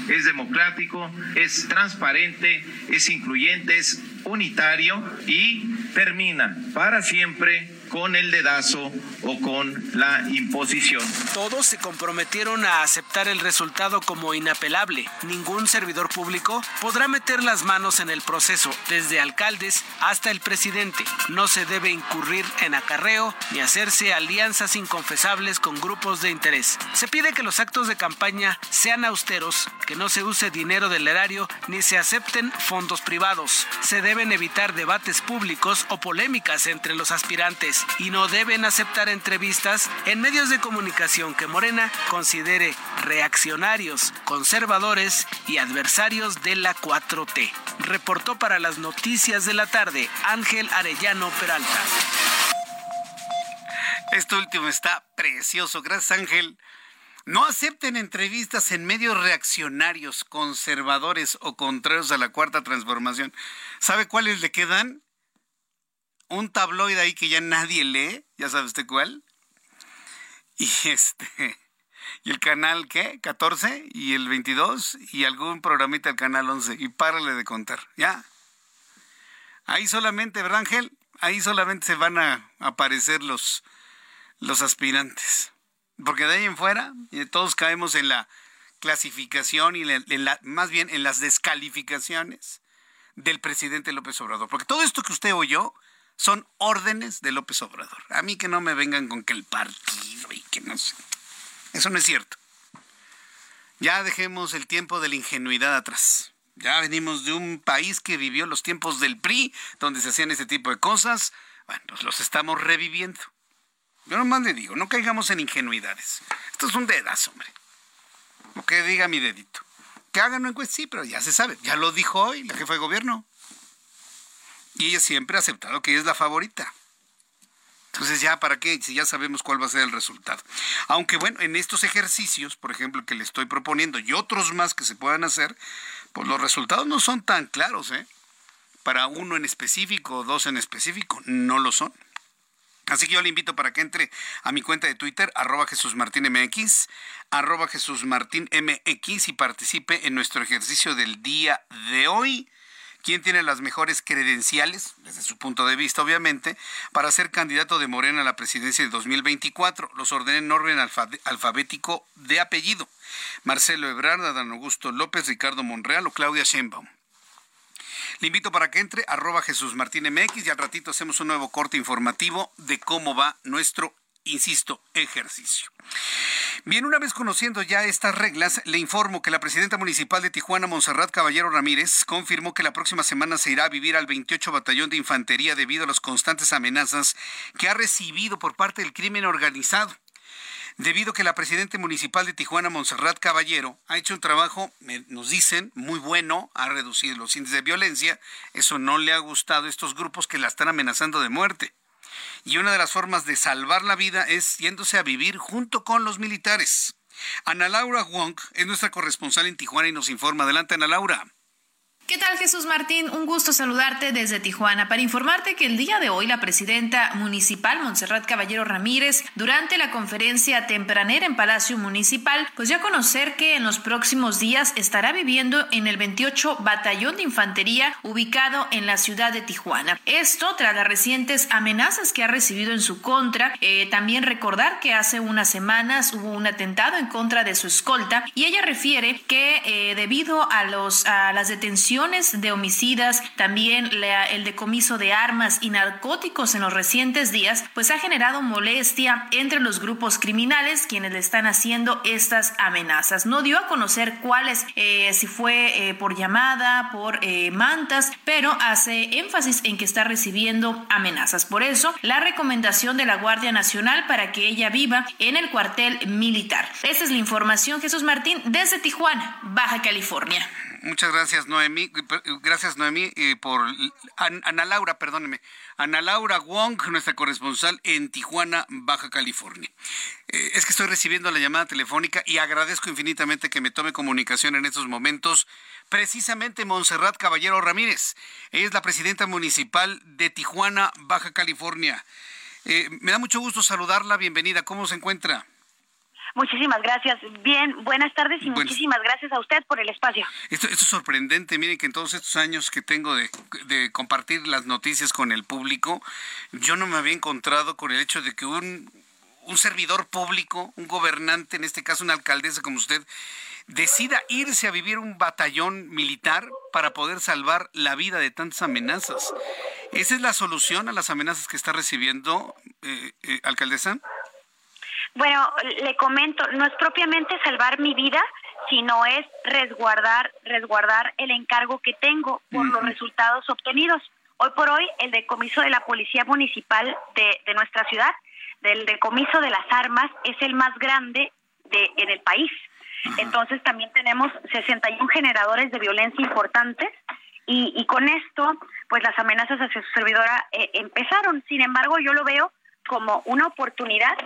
es democrático, es transparente, es incluyente, es unitario y termina para siempre con el dedazo o con la imposición. Todos se comprometieron a aceptar el resultado como inapelable. Ningún servidor público podrá meter las manos en el proceso, desde alcaldes hasta el presidente. No se debe incurrir en acarreo ni hacerse alianzas inconfesables con grupos de interés. Se pide que los actos de campaña sean austeros, que no se use dinero del erario ni se acepten fondos privados. Se deben evitar debates públicos o polémicas entre los aspirantes y no deben aceptar entrevistas en medios de comunicación que Morena considere reaccionarios, conservadores y adversarios de la 4T. Reportó para las noticias de la tarde Ángel Arellano Peralta. Esto último está precioso. Gracias Ángel. No acepten entrevistas en medios reaccionarios, conservadores o contrarios a la cuarta transformación. ¿Sabe cuáles le quedan? un tabloide ahí que ya nadie lee, ya sabe usted cuál. Y este y el canal ¿qué? 14 y el 22 y algún programita del canal 11 y párale de contar, ¿ya? Ahí solamente, ¿verdad, Ángel? Ahí solamente se van a aparecer los los aspirantes. Porque de ahí en fuera todos caemos en la clasificación y en la, más bien en las descalificaciones del presidente López Obrador. Porque todo esto que usted oyó son órdenes de López Obrador. A mí que no me vengan con que el partido y que no sé. Eso no es cierto. Ya dejemos el tiempo de la ingenuidad atrás. Ya venimos de un país que vivió los tiempos del PRI, donde se hacían ese tipo de cosas. Bueno, pues los estamos reviviendo. Yo nomás le digo, no caigamos en ingenuidades. Esto es un dedazo, hombre. Lo que diga mi dedito. Que hagan una encuesta, sí, pero ya se sabe. Ya lo dijo hoy la jefa de gobierno. Y ella siempre ha aceptado que ella es la favorita. Entonces ya, ¿para qué? Si ya sabemos cuál va a ser el resultado. Aunque bueno, en estos ejercicios, por ejemplo, que le estoy proponiendo y otros más que se puedan hacer, pues los resultados no son tan claros, ¿eh? Para uno en específico dos en específico, no lo son. Así que yo le invito para que entre a mi cuenta de Twitter, arroba Jesús Martín MX, arroba Jesús Martín MX y participe en nuestro ejercicio del día de hoy quién tiene las mejores credenciales, desde su punto de vista obviamente, para ser candidato de Morena a la presidencia de 2024. Los ordené en orden alfabético de apellido. Marcelo Ebrard, Adán Augusto López, Ricardo Monreal o Claudia Sheinbaum. Le invito para que entre arroba Jesús Martín MX y al ratito hacemos un nuevo corte informativo de cómo va nuestro insisto, ejercicio. Bien, una vez conociendo ya estas reglas, le informo que la presidenta municipal de Tijuana, Monserrat Caballero Ramírez, confirmó que la próxima semana se irá a vivir al 28 Batallón de Infantería debido a las constantes amenazas que ha recibido por parte del crimen organizado. Debido a que la presidenta municipal de Tijuana, Monserrat Caballero, ha hecho un trabajo, nos dicen, muy bueno, ha reducido los índices de violencia, eso no le ha gustado a estos grupos que la están amenazando de muerte y una de las formas de salvar la vida es yéndose a vivir junto con los militares. Ana Laura Wong es nuestra corresponsal en Tijuana y nos informa. Adelante, Ana Laura. ¿Qué tal Jesús Martín? Un gusto saludarte desde Tijuana para informarte que el día de hoy la presidenta municipal Montserrat Caballero Ramírez durante la conferencia tempranera en Palacio Municipal pues ya conocer que en los próximos días estará viviendo en el 28 Batallón de Infantería ubicado en la ciudad de Tijuana. Esto tras las recientes amenazas que ha recibido en su contra. Eh, también recordar que hace unas semanas hubo un atentado en contra de su escolta y ella refiere que eh, debido a, los, a las detenciones de homicidas, también el decomiso de armas y narcóticos en los recientes días, pues ha generado molestia entre los grupos criminales quienes le están haciendo estas amenazas. No dio a conocer cuáles, eh, si fue eh, por llamada, por eh, mantas, pero hace énfasis en que está recibiendo amenazas. Por eso, la recomendación de la Guardia Nacional para que ella viva en el cuartel militar. Esa es la información, Jesús Martín, desde Tijuana, Baja California. Muchas gracias, Noemí. Gracias, Noemí, eh, por Ana Laura, perdóneme. Ana Laura Wong, nuestra corresponsal en Tijuana, Baja California. Eh, es que estoy recibiendo la llamada telefónica y agradezco infinitamente que me tome comunicación en estos momentos. Precisamente Montserrat Caballero Ramírez. Ella es la presidenta municipal de Tijuana, Baja California. Eh, me da mucho gusto saludarla. Bienvenida. ¿Cómo se encuentra? Muchísimas gracias. Bien, buenas tardes y muchísimas gracias a usted por el espacio. Esto, esto, es sorprendente. Miren que en todos estos años que tengo de, de, compartir las noticias con el público, yo no me había encontrado con el hecho de que un, un servidor público, un gobernante, en este caso una alcaldesa como usted, decida irse a vivir un batallón militar para poder salvar la vida de tantas amenazas. ¿Esa es la solución a las amenazas que está recibiendo, eh, eh, alcaldesa? Bueno, le comento, no es propiamente salvar mi vida, sino es resguardar, resguardar el encargo que tengo por los resultados obtenidos. Hoy por hoy, el decomiso de la Policía Municipal de, de nuestra ciudad, del decomiso de las armas, es el más grande de, en el país. Entonces también tenemos 61 generadores de violencia importantes y, y con esto, pues las amenazas hacia su servidora eh, empezaron. Sin embargo, yo lo veo como una oportunidad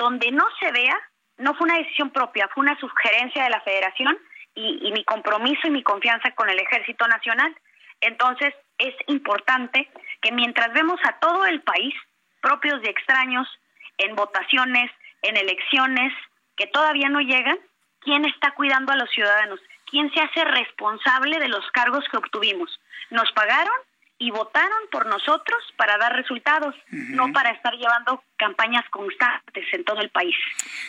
donde no se vea, no fue una decisión propia, fue una sugerencia de la federación y, mi compromiso y mi confianza con el Ejército Nacional. Entonces, es importante que mientras vemos a todo el país, propios y extraños, en votaciones, en elecciones, que todavía no llegan, ¿quién está cuidando a los ciudadanos? ¿Quién se hace responsable de los cargos que obtuvimos? ¿Nos pagaron? Y votaron por nosotros para dar resultados, no para estar llevando campañas constantes en todo el país.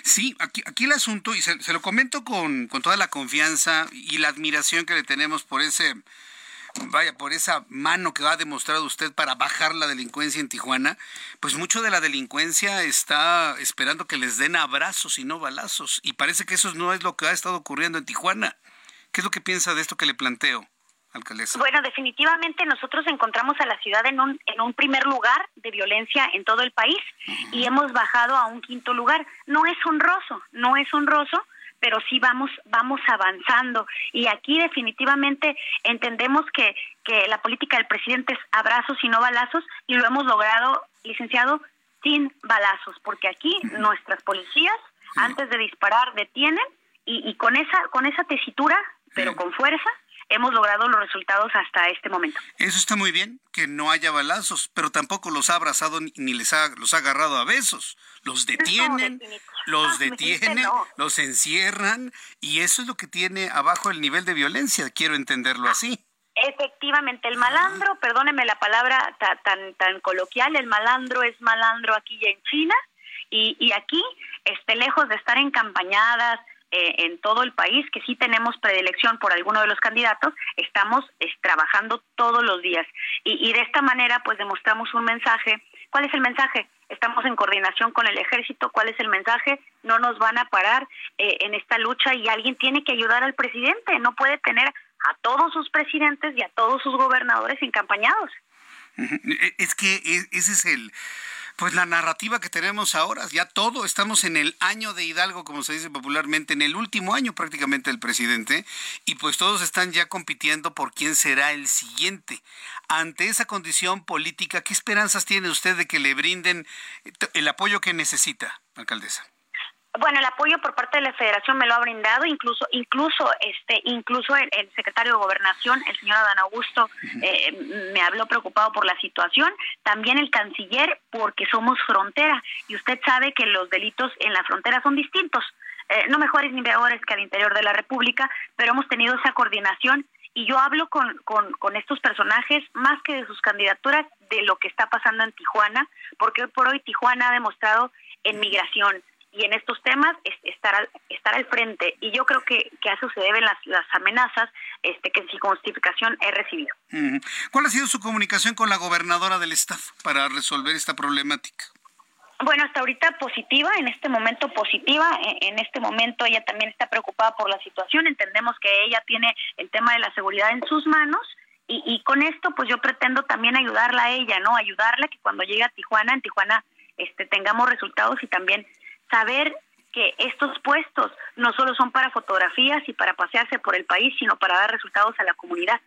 Sí, aquí, aquí el asunto, y se, lo comento con, con, toda la confianza y la admiración que le tenemos por ese, vaya, por esa mano que ha demostrado usted para bajar la delincuencia en Tijuana, pues mucho de la delincuencia está esperando que les den abrazos y no balazos, y parece que eso no es lo que ha estado ocurriendo en Tijuana. ¿Qué es lo que piensa de esto que le planteo? Bueno, definitivamente nosotros encontramos a la ciudad en un, en un primer lugar de violencia en todo el país y hemos bajado a un quinto lugar. No es honroso, no es honroso, pero sí vamos, vamos avanzando. Y aquí definitivamente entendemos que, que la política del presidente es abrazos y no balazos y lo hemos logrado, licenciado, sin balazos, porque aquí nuestras policías, antes de disparar, detienen y, y con esa, con esa tesitura, pero con fuerza, hemos logrado los resultados hasta este momento. Eso está muy bien, que no haya balazos, pero tampoco los ha abrazado ni les ha, los ha agarrado a besos. Los detienen, los detienen, los encierran y eso es lo que tiene abajo el nivel de violencia, quiero entenderlo así. Efectivamente, el malandro, perdóneme la palabra tan, tan coloquial, el malandro es malandro aquí y en China y, y aquí, este, lejos de estar encampañadas, eh, en todo el país, que sí tenemos predilección por alguno de los candidatos, estamos trabajando todos los días. Y, de esta manera, pues demostramos un mensaje. ¿Cuál es el mensaje? Estamos en coordinación con el ejército. ¿Cuál es el mensaje? No nos van a parar eh, en esta lucha y alguien tiene que ayudar al presidente. No puede tener a todos sus presidentes y a todos sus gobernadores encampañados. Es que e, ese es el pues la narrativa que tenemos ahora, ya todo, estamos en el año de Hidalgo, como se dice popularmente, en el último año prácticamente del presidente, y pues todos están ya compitiendo por quién será el siguiente. Ante esa condición política, ¿qué esperanzas tiene usted de que le brinden el apoyo que necesita, alcaldesa? Bueno, el apoyo por parte de la Federación me lo ha brindado, incluso, incluso, este, incluso el, secretario de Gobernación, el señor Adán Augusto, eh, me habló preocupado por la situación. También el canciller, porque somos frontera y usted sabe que los delitos en la frontera son distintos, eh, no mejores ni peores que al interior de la República, pero hemos tenido esa coordinación y yo hablo con, con, con, estos personajes más que de sus candidaturas, de lo que está pasando en Tijuana, porque hoy por hoy Tijuana ha demostrado en migración, y en estos temas estar al, estar al frente. Y yo creo que, que a eso se deben las, las amenazas este, que su justificación he recibido. ¿Cuál ha sido su comunicación con la gobernadora del estado para resolver esta problemática? Bueno, hasta ahorita positiva, en este momento positiva, en este momento ella también está preocupada por la situación, entendemos que ella tiene el tema de la seguridad en sus manos y, y con esto pues yo pretendo también ayudarla a ella, ¿no? Ayudarla que cuando llegue a Tijuana, en Tijuana este, tengamos resultados y también saber que estos puestos no solo son para fotografías y para pasearse por el país, sino para dar resultados a la comunidad.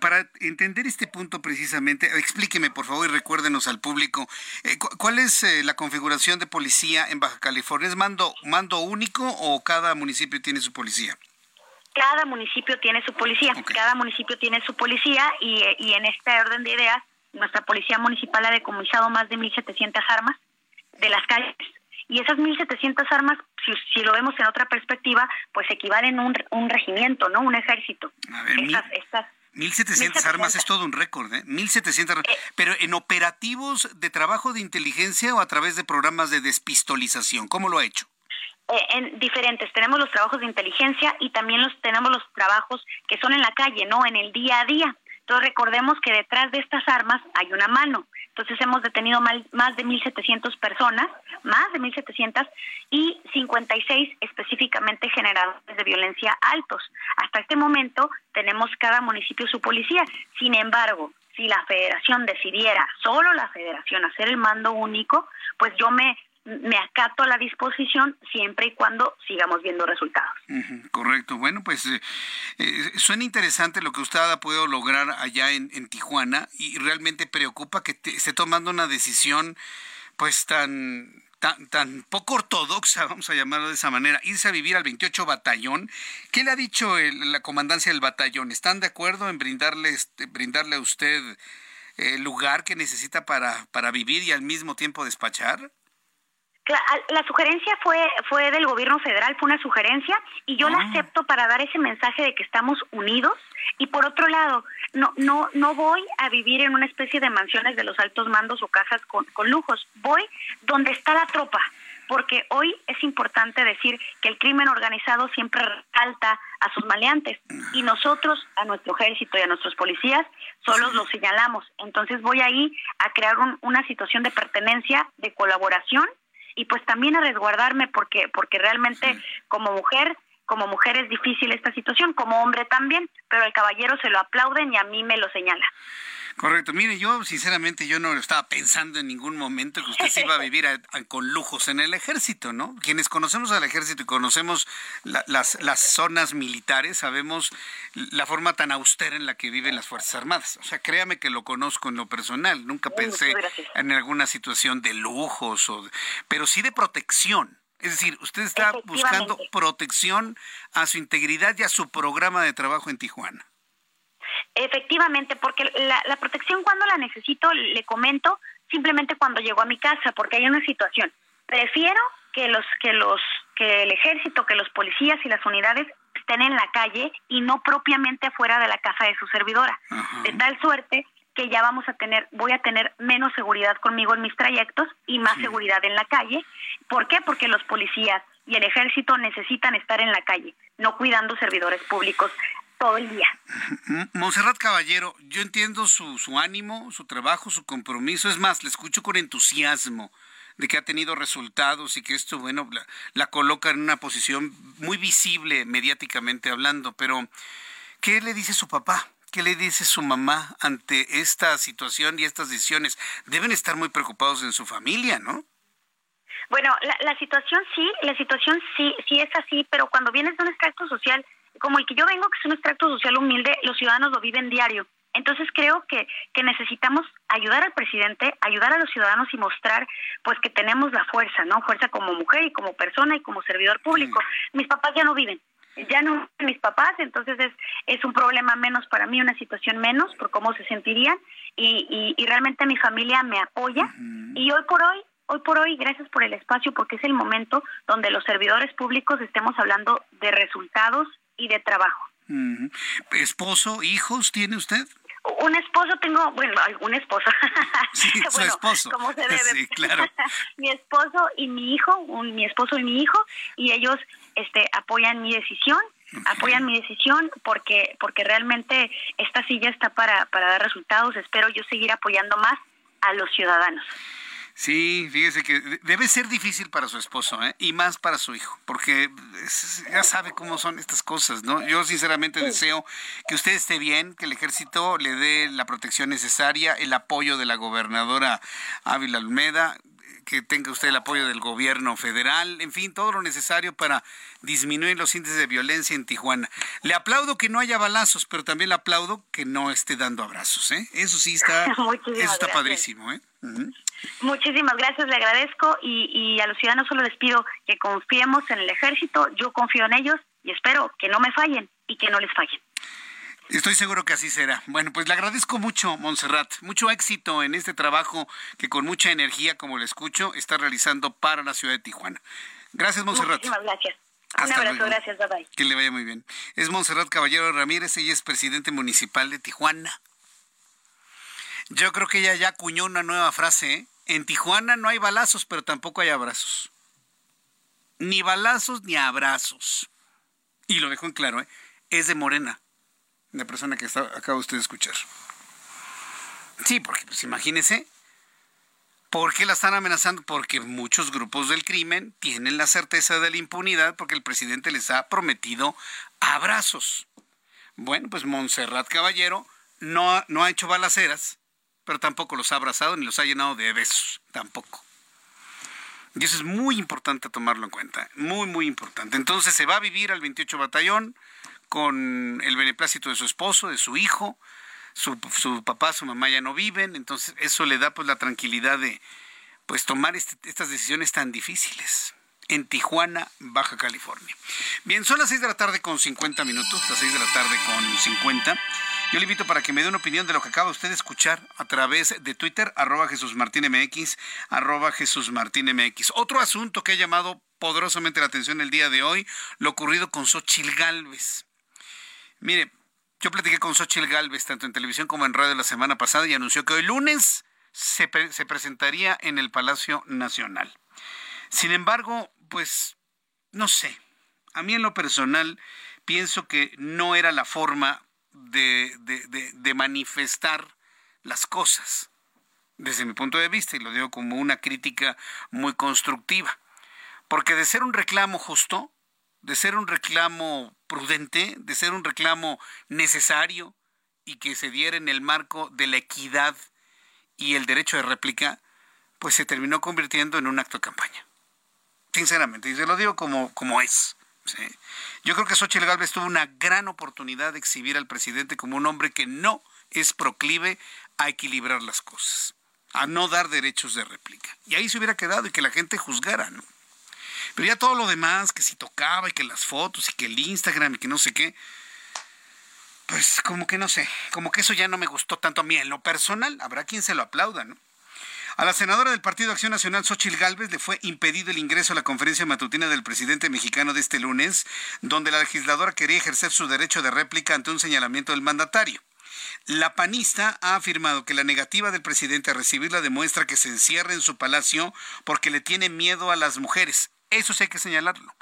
para entender este punto precisamente, explíqueme por favor y recuérdenos al público, eh, ¿cuál es eh, la configuración de policía en Baja California? ¿Es mando, mando único o cada municipio tiene su policía? Cada municipio tiene su policía, cada municipio tiene su policía y, y en este orden de ideas, nuestra policía municipal ha decomisado más de 1.700 armas de las calles y esas 1.700 armas, si, si, lo vemos en otra perspectiva, pues equivalen a un, un regimiento, ¿no? Un ejército. A ver, estas, 1700 armas es todo un récord, ¿eh? 1700 armas. Eh, Pero en operativos de trabajo de inteligencia o a través de programas de despistolización, ¿cómo lo ha hecho? Eh, en diferentes. Tenemos los trabajos de inteligencia y también los tenemos los trabajos que son en la calle, ¿no? En el día a día. Entonces recordemos que detrás de estas armas hay una mano. Entonces hemos detenido más de 1.700 personas, más de 1.700, y 56 específicamente generadores de violencia altos. Hasta este momento tenemos cada municipio su policía. Sin embargo, si la federación decidiera, solo la federación, hacer el mando único, pues yo me me acato a la disposición siempre y cuando sigamos viendo resultados. correcto. Bueno, pues eh, eh, suena interesante lo que usted ha podido lograr allá en, Tijuana y realmente preocupa que esté tomando una decisión pues tan Tan, tan, poco ortodoxa, vamos a llamarlo de esa manera, irse a vivir al 28 Batallón. ¿Qué le ha dicho la comandancia del batallón? ¿Están de acuerdo en brindarle, este, brindarle a usted el lugar que necesita para, para vivir y al mismo tiempo despachar? La sugerencia fue fue del gobierno federal, fue una sugerencia y yo la ah. acepto para dar ese mensaje de que estamos unidos y por otro lado, no no no voy a vivir en una especie de mansiones de los altos mandos o casas con, con lujos, voy donde está la tropa, porque hoy es importante decir que el crimen organizado siempre resalta a sus maleantes y nosotros, a nuestro ejército y a nuestros policías, solo los señalamos. Entonces voy ahí a crear una situación de pertenencia, de colaboración y pues también a resguardarme porque porque realmente como mujer como mujer es difícil esta situación, como hombre también, pero el caballero se lo aplauden y a mí me lo señala. Correcto. Mire, yo sinceramente yo no estaba pensando en ningún momento que usted se iba a vivir con lujos en el ejército, ¿no? Quienes conocemos al ejército y conocemos las, las zonas militares, sabemos la forma tan austera en la que viven las Fuerzas Armadas. O sea, créame que lo conozco en lo personal. Nunca pensé en alguna situación de lujos, o pero sí de protección. Es decir, usted está buscando protección a su integridad y a su programa de trabajo en Tijuana. Efectivamente, porque la, la protección cuando la necesito, le comento, simplemente cuando llego a mi casa, porque hay una situación. Prefiero que los que los que el ejército, que los policías y las unidades estén en la calle y no propiamente afuera de la casa de su servidora. De tal suerte que ya vamos a tener, voy a tener menos seguridad conmigo en mis trayectos y más seguridad en la calle. ¿Por qué? Porque los policías y el ejército necesitan estar en la calle, no cuidando servidores públicos todo el día. Monserrat Caballero, yo entiendo su, su ánimo, su trabajo, su compromiso. Es más, le escucho con entusiasmo de que ha tenido resultados y que esto, bueno, la, la coloca en una posición muy visible mediáticamente hablando. Pero, ¿qué le dice su papá? ¿Qué le dice su mamá ante esta situación y estas decisiones? Deben estar muy preocupados en su familia, ¿no? Bueno, la, la situación sí, la situación sí, sí es así, pero cuando vienes de un extracto social como el que yo vengo, que es un extracto social humilde, los ciudadanos lo viven diario. Entonces creo que, que necesitamos ayudar al presidente, ayudar a los ciudadanos y mostrar pues que tenemos la fuerza, ¿no? Fuerza como mujer y como persona y como servidor público. Mis papás ya no viven, ya no mis papás, entonces es, es un problema menos para mí, una situación menos por cómo se sentirían y, y, realmente mi familia me apoya y hoy por hoy, hoy por hoy, gracias por el espacio porque es el momento donde los servidores públicos estemos hablando de resultados y de trabajo. ¿Esposo, hijos tiene usted? Un esposo tengo, bueno, un esposo. Sí, su esposo. Como se debe. Sí, claro. mi esposo y mi hijo, un, mi esposo y mi hijo, y ellos este, apoyan mi decisión. apoyan mi decisión porque porque realmente esta silla está para, para dar resultados. Espero yo seguir apoyando más a los ciudadanos. Sí, fíjese que debe ser difícil para su esposo ¿eh? y más para su hijo, porque ya sabe cómo son estas cosas, ¿no? Yo sinceramente deseo que usted esté bien, que el ejército le dé la protección necesaria, el apoyo de la gobernadora Ávila Almeda, que tenga usted el apoyo del gobierno federal, en fin, todo lo necesario para disminuir los índices de violencia en Tijuana. Le aplaudo que no haya balazos, pero también le aplaudo que no esté dando abrazos, ¿eh? Eso sí está, eso está padrísimo, ¿eh? Muchísimas gracias, le agradezco y, y a los ciudadanos solo les pido que confiemos en el ejército, yo confío en ellos y espero que no me fallen y que no les fallen. Estoy seguro que así será. Bueno, pues le agradezco mucho, Montserrat. Mucho éxito en este trabajo que con mucha energía, como le escucho, está realizando para la ciudad de Tijuana. Gracias, Montserrat. Muchísimas gracias. Un abrazo, gracias, bye bye. Que le vaya muy bien. Es Montserrat Caballero Ramírez, ella es presidente municipal de Tijuana. Yo creo que ella ya acuñó una nueva frase. ¿eh? En Tijuana no hay balazos, pero tampoco hay abrazos. Ni balazos ni abrazos. Y lo dejo en claro, ¿eh? es de Morena la persona que está, acaba usted de escuchar. Sí, porque pues imagínese, ¿por qué la están amenazando? Porque muchos grupos del crimen tienen la certeza de la impunidad porque el presidente les ha prometido abrazos. Bueno, pues Montserrat Caballero no, no ha hecho balaceras, pero tampoco los ha abrazado ni los ha llenado de besos, tampoco. Y eso es muy importante tomarlo en cuenta, muy, muy importante. Entonces se va a vivir al 28 Batallón, con el beneplácito de su esposo, de su hijo, su, su papá, su mamá ya no viven, entonces eso le da pues la tranquilidad de pues tomar este, estas decisiones tan difíciles en Tijuana, Baja California. Bien, son las 6 de la tarde con 50 minutos, las 6 de la tarde con 50. Yo le invito para que me dé una opinión de lo que acaba usted de escuchar a través de Twitter, arroba Jesús Martín MX, arroba Jesús Martín MX. Otro asunto que ha llamado poderosamente la atención el día de hoy, lo ocurrido con Xochil Gálvez. Mire, yo platiqué con Xochitl Galvez tanto en televisión como en radio la semana pasada y anunció que hoy lunes se presentaría en el Palacio Nacional. Sin embargo, pues no sé, a mí en lo personal pienso que no era la forma de, de, de, manifestar las cosas, desde mi punto de vista, y lo digo como una crítica muy constructiva. Porque de ser un reclamo justo, de ser un reclamo prudente, de ser un reclamo necesario y que se diera en el marco de la equidad y el derecho de réplica, pues se terminó convirtiendo en un acto de campaña. Sinceramente, y se lo digo como, como es. Yo creo que Xochitl Gálvez tuvo una gran oportunidad de exhibir al presidente como un hombre que no es proclive a equilibrar las cosas, a no dar derechos de réplica. Y ahí se hubiera quedado y que la gente juzgara, ¿no? Pero ya todo lo demás, que si tocaba y que las fotos y que el Instagram y que no sé qué, pues como que no sé, como que eso ya no me gustó tanto a mí. En lo personal, habrá quien se lo aplauda, ¿no? A la senadora del Partido Acción Nacional, Xochil Gálvez, le fue impedido el ingreso a la conferencia matutina del presidente mexicano de este lunes, donde la legisladora quería ejercer su derecho de réplica ante un señalamiento del mandatario. La panista ha afirmado que la negativa del presidente a recibirla demuestra que se encierra en su palacio porque le tiene miedo a las mujeres. Eso sí hay que señalarlo.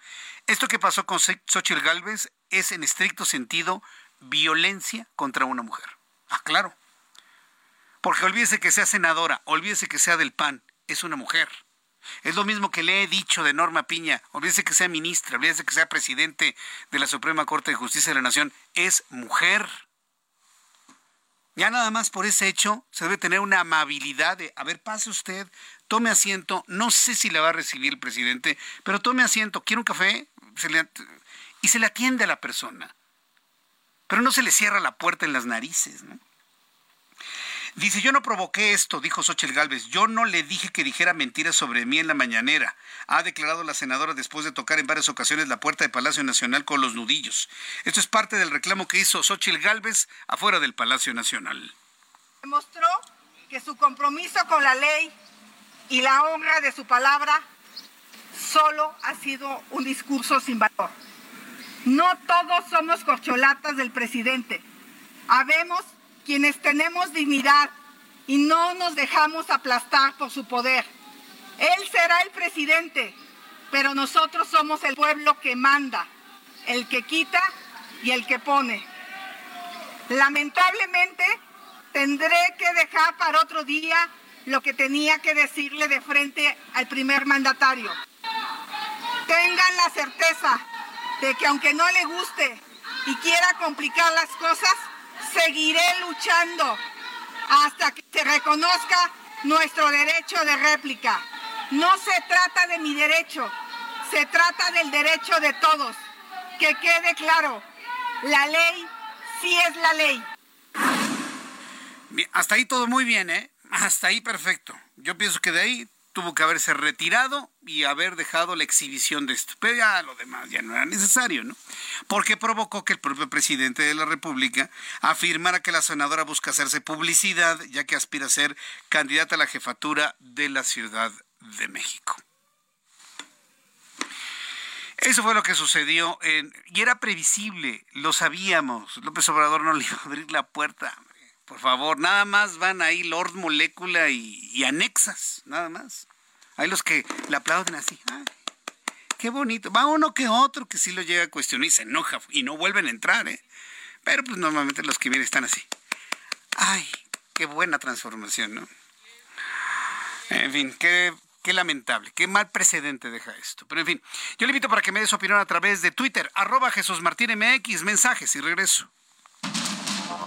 Esto que pasó con Xochitl Galvez es en estricto sentido violencia contra una mujer. Ah, claro. Porque olvídese que sea senadora, olvídese que sea del PAN, es una mujer. Es lo mismo que le he dicho de Norma Piña, olvídese que sea ministra, olvídese que sea presidente de la Suprema Corte de Justicia de la Nación, es mujer. Ya nada más por ese hecho se debe tener una amabilidad de, a ver, pase usted, tome asiento, no sé si le va a recibir el presidente, pero tome asiento, ¿quiere un café? y se le atiende a la persona. Pero no se le cierra la puerta en las narices, ¿no? Dice, yo no provoqué esto, dijo Xochitl Gálvez. Yo no le dije que dijera mentiras sobre mí en la mañanera. Ha declarado la senadora después de tocar en varias ocasiones la puerta de Palacio Nacional con los nudillos. Esto es parte del reclamo que hizo Xochitl Gálvez afuera del Palacio Nacional. Demostró que su compromiso con la ley y la honra de su palabra solo ha sido un discurso sin valor. No todos somos corcholatas del presidente. Habemos quienes tenemos dignidad y no nos dejamos aplastar por su poder. Él será el presidente, pero nosotros somos el pueblo que manda, el que quita y el que pone. Lamentablemente, tendré que dejar para otro día lo que tenía que decirle de frente al primer mandatario. Tengan la certeza de que aunque no le guste y quiera complicar las cosas, seguiré luchando hasta que se reconozca nuestro derecho de réplica. No se trata de mi derecho, se trata del derecho de todos. Que quede claro, la ley sí es la ley. Bien, hasta ahí todo muy bien, ¿eh? Hasta ahí perfecto. Yo pienso que de ahí tuvo que haberse retirado y haber dejado la exhibición de esto. Pero ya lo demás ya no era necesario, ¿no? Porque provocó que el propio presidente de la República afirmara que la senadora busca hacerse publicidad, ya que aspira a ser candidata a la jefatura de la Ciudad de México. Eso fue lo que sucedió en, y era previsible, lo sabíamos. López Obrador no le iba a abrir la puerta. Por favor, nada más van ahí Lord Molécula y, anexas, nada más. Hay los que le aplauden así. qué bonito. Va uno que otro que sí lo llega a cuestionar y se enoja y no vuelven a entrar, ¿eh? Pero pues normalmente los que vienen están así. Ay, qué buena transformación, ¿no? En fin, qué, lamentable, qué mal precedente deja esto. Pero en fin, yo le invito para que me dé su opinión a través de Twitter, arroba Jesús Martín MX, mensajes y regreso.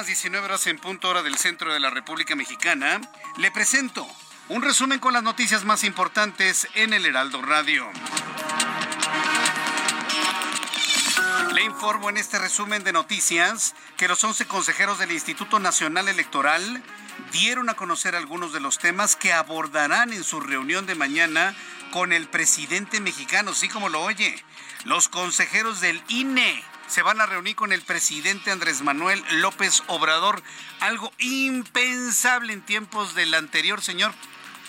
Las 19 horas en punto hora del centro de la República Mexicana, le presento un resumen con las noticias más importantes en el Heraldo Radio. Le informo en este resumen de noticias que los 11 consejeros del Instituto Nacional Electoral dieron a conocer algunos de los temas que abordarán en su reunión de mañana con el presidente mexicano, así como lo oye. Los consejeros del INE se van a reunir con el presidente Andrés Manuel López Obrador, algo impensable en tiempos del anterior señor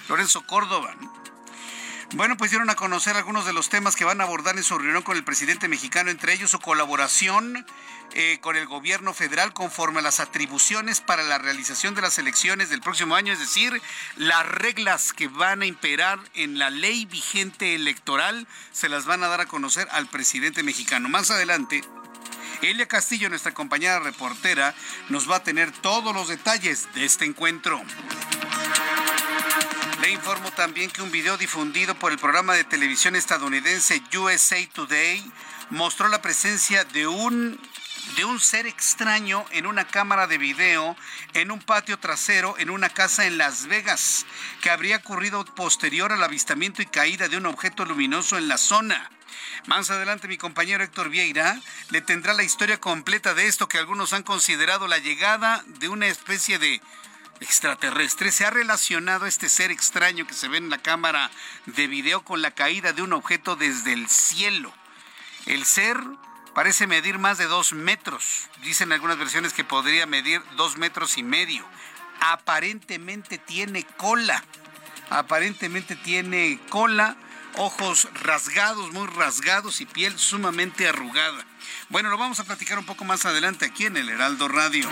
Lorenzo Córdoba. Bueno, pues dieron a conocer algunos de los temas que van a abordar en su reunión con el presidente mexicano, entre ellos su colaboración eh, con el gobierno federal conforme a las atribuciones para la realización de las elecciones del próximo año, es decir, las reglas que van a imperar en la ley vigente electoral se las van a dar a conocer al presidente mexicano. Más adelante Elia Castillo, nuestra compañera reportera, nos va a tener todos los detalles de este encuentro. Le informo también que un video difundido por el programa de televisión estadounidense USA Today mostró la presencia de un de un ser extraño en una cámara de video en un patio trasero en una casa en Las Vegas, que habría ocurrido posterior al avistamiento y caída de un objeto luminoso en la zona. Más adelante mi compañero Héctor Vieira le tendrá la historia completa de esto que algunos han considerado la llegada de una especie de extraterrestre. Se ha relacionado este ser extraño que se ve en la cámara de video con la caída de un objeto desde el cielo. El ser parece medir más de dos metros. Dicen algunas versiones que podría medir dos metros y medio. Aparentemente tiene cola. Aparentemente tiene cola, ojos rasgados, muy rasgados y piel sumamente arrugada. Bueno, lo vamos a platicar un poco más adelante aquí en el Heraldo Radio.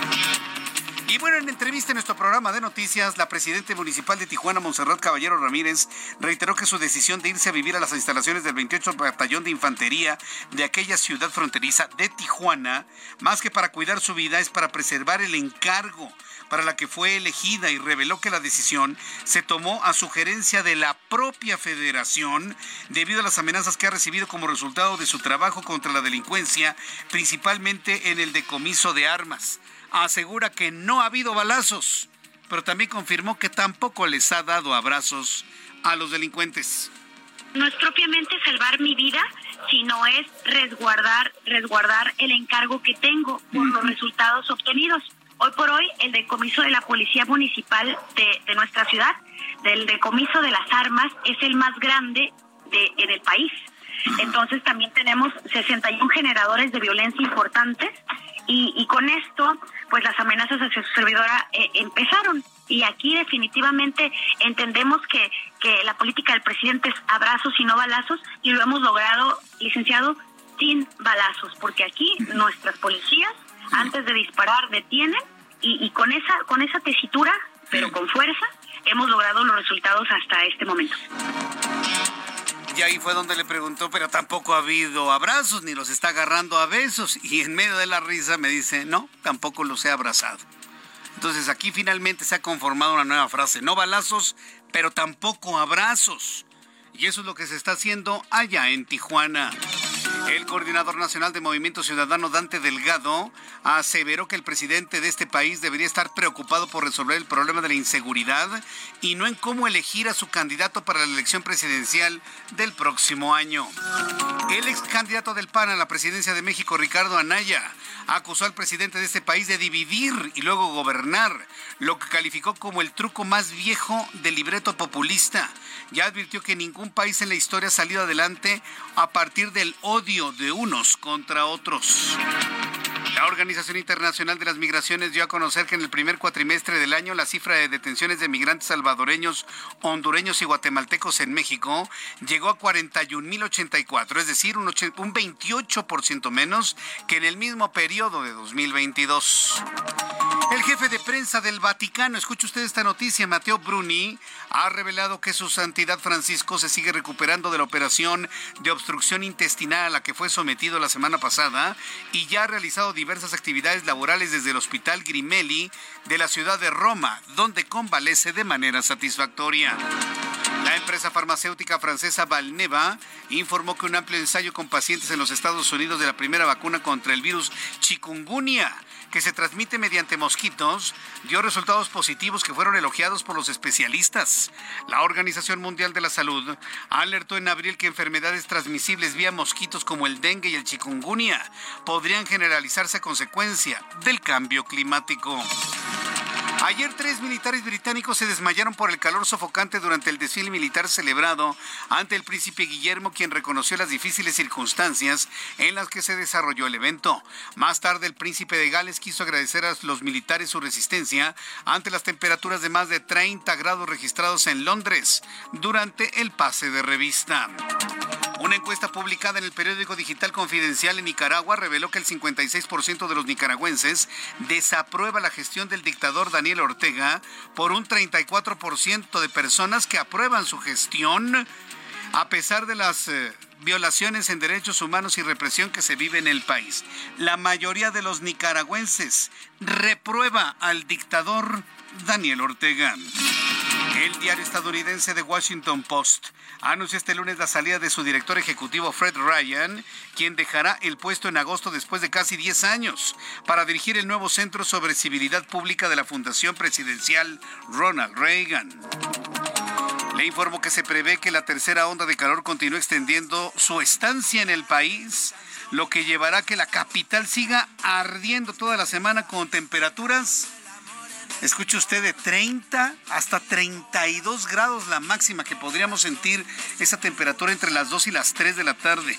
Y bueno, en entrevista en nuestro programa de noticias, la presidenta municipal de Tijuana, Monserrat Caballero Ramírez, reiteró que su decisión de irse a vivir a las instalaciones del 28 Batallón de Infantería de aquella ciudad fronteriza de Tijuana, más que para cuidar su vida, es para preservar el encargo para la que fue elegida y reveló que la decisión se tomó a sugerencia de la propia federación debido a las amenazas que ha recibido como resultado de su trabajo contra la delincuencia, principalmente en el decomiso de armas asegura que no ha habido balazos, pero también confirmó que tampoco les ha dado abrazos a los delincuentes. No es propiamente salvar mi vida, sino es resguardar, resguardar el encargo que tengo por los resultados obtenidos. Hoy por hoy, el decomiso de la Policía Municipal de, de nuestra ciudad, del decomiso de las armas, es el más grande de, en el país. Entonces también tenemos 61 generadores de violencia importantes y, y con esto, pues las amenazas hacia su servidora eh, empezaron. Y aquí definitivamente entendemos que, que la política del presidente es abrazos y no balazos y lo hemos logrado, licenciado, sin balazos, porque aquí nuestras policías antes de disparar detienen y, y con esa con esa tesitura, pero con fuerza, hemos logrado los resultados hasta este momento. Y ahí fue donde le preguntó, pero tampoco ha habido abrazos, ni los está agarrando a besos. Y en medio de la risa me dice, no, tampoco los he abrazado. Entonces aquí finalmente se ha conformado una nueva frase, no balazos, pero tampoco abrazos. Y eso es lo que se está haciendo allá en Tijuana. El coordinador nacional de Movimiento Ciudadano, Dante Delgado, aseveró que el presidente de este país debería estar preocupado por resolver el problema de la inseguridad y no en cómo elegir a su candidato para la elección presidencial del próximo año. El ex candidato del PAN a la presidencia de México, Ricardo Anaya, acusó al presidente de este país de dividir y luego gobernar, lo que calificó como el truco más viejo del libreto populista. Ya advirtió que ningún país en la historia ha salido adelante a partir del odio de unos contra otros. La Organización Internacional de las Migraciones dio a conocer que en el primer cuatrimestre del año la cifra de detenciones de migrantes salvadoreños, hondureños y guatemaltecos en México llegó a 41.084, es decir, un, 28% menos que en el mismo periodo de 2022. El jefe de prensa del Vaticano, escuche usted esta noticia, Mateo Bruni, ha revelado que su santidad Francisco se sigue recuperando de la operación de obstrucción intestinal a la que fue sometido la semana pasada y ya ha realizado diversas actividades laborales desde el Hospital Grimelli de la ciudad de Roma, donde convalece de manera satisfactoria. La empresa farmacéutica francesa Valneva informó que un amplio ensayo con pacientes en los Estados Unidos de la primera vacuna contra el virus chikungunya que se transmite mediante mosquitos, dio resultados positivos que fueron elogiados por los especialistas. La Organización Mundial de la Salud alertó en abril que enfermedades transmisibles vía mosquitos como el dengue y el chikungunya podrían generalizarse a consecuencia del cambio climático. Ayer tres militares británicos se desmayaron por el calor sofocante durante el desfile militar celebrado ante el príncipe Guillermo, quien reconoció las difíciles circunstancias en las que se desarrolló el evento. Más tarde, el príncipe de Gales quiso agradecer a los militares su resistencia ante las temperaturas de más de 30 grados registrados en Londres durante el pase de revista. Una encuesta publicada en el periódico digital Confidencial en Nicaragua reveló que el 56% de los nicaragüenses desaprueba la gestión del dictador Daniel Ortega por un 34% de personas que aprueban su gestión a pesar de las eh, violaciones en derechos humanos y represión que se vive en el país. La mayoría de los nicaragüenses reprueba al dictador Daniel Ortega. El diario estadounidense The Washington Post anunció este lunes la salida de su director ejecutivo Fred Ryan, quien dejará el puesto en agosto después de casi 10 años para dirigir el nuevo Centro sobre Civilidad Pública de la Fundación Presidencial Ronald Reagan. Le informo que se prevé que la tercera onda de calor continúe extendiendo su estancia en el país, lo que llevará a que la capital siga ardiendo toda la semana con temperaturas Escuche usted de 30 hasta 32 grados la máxima que podríamos sentir esa temperatura entre las 2 y las 3 de la tarde.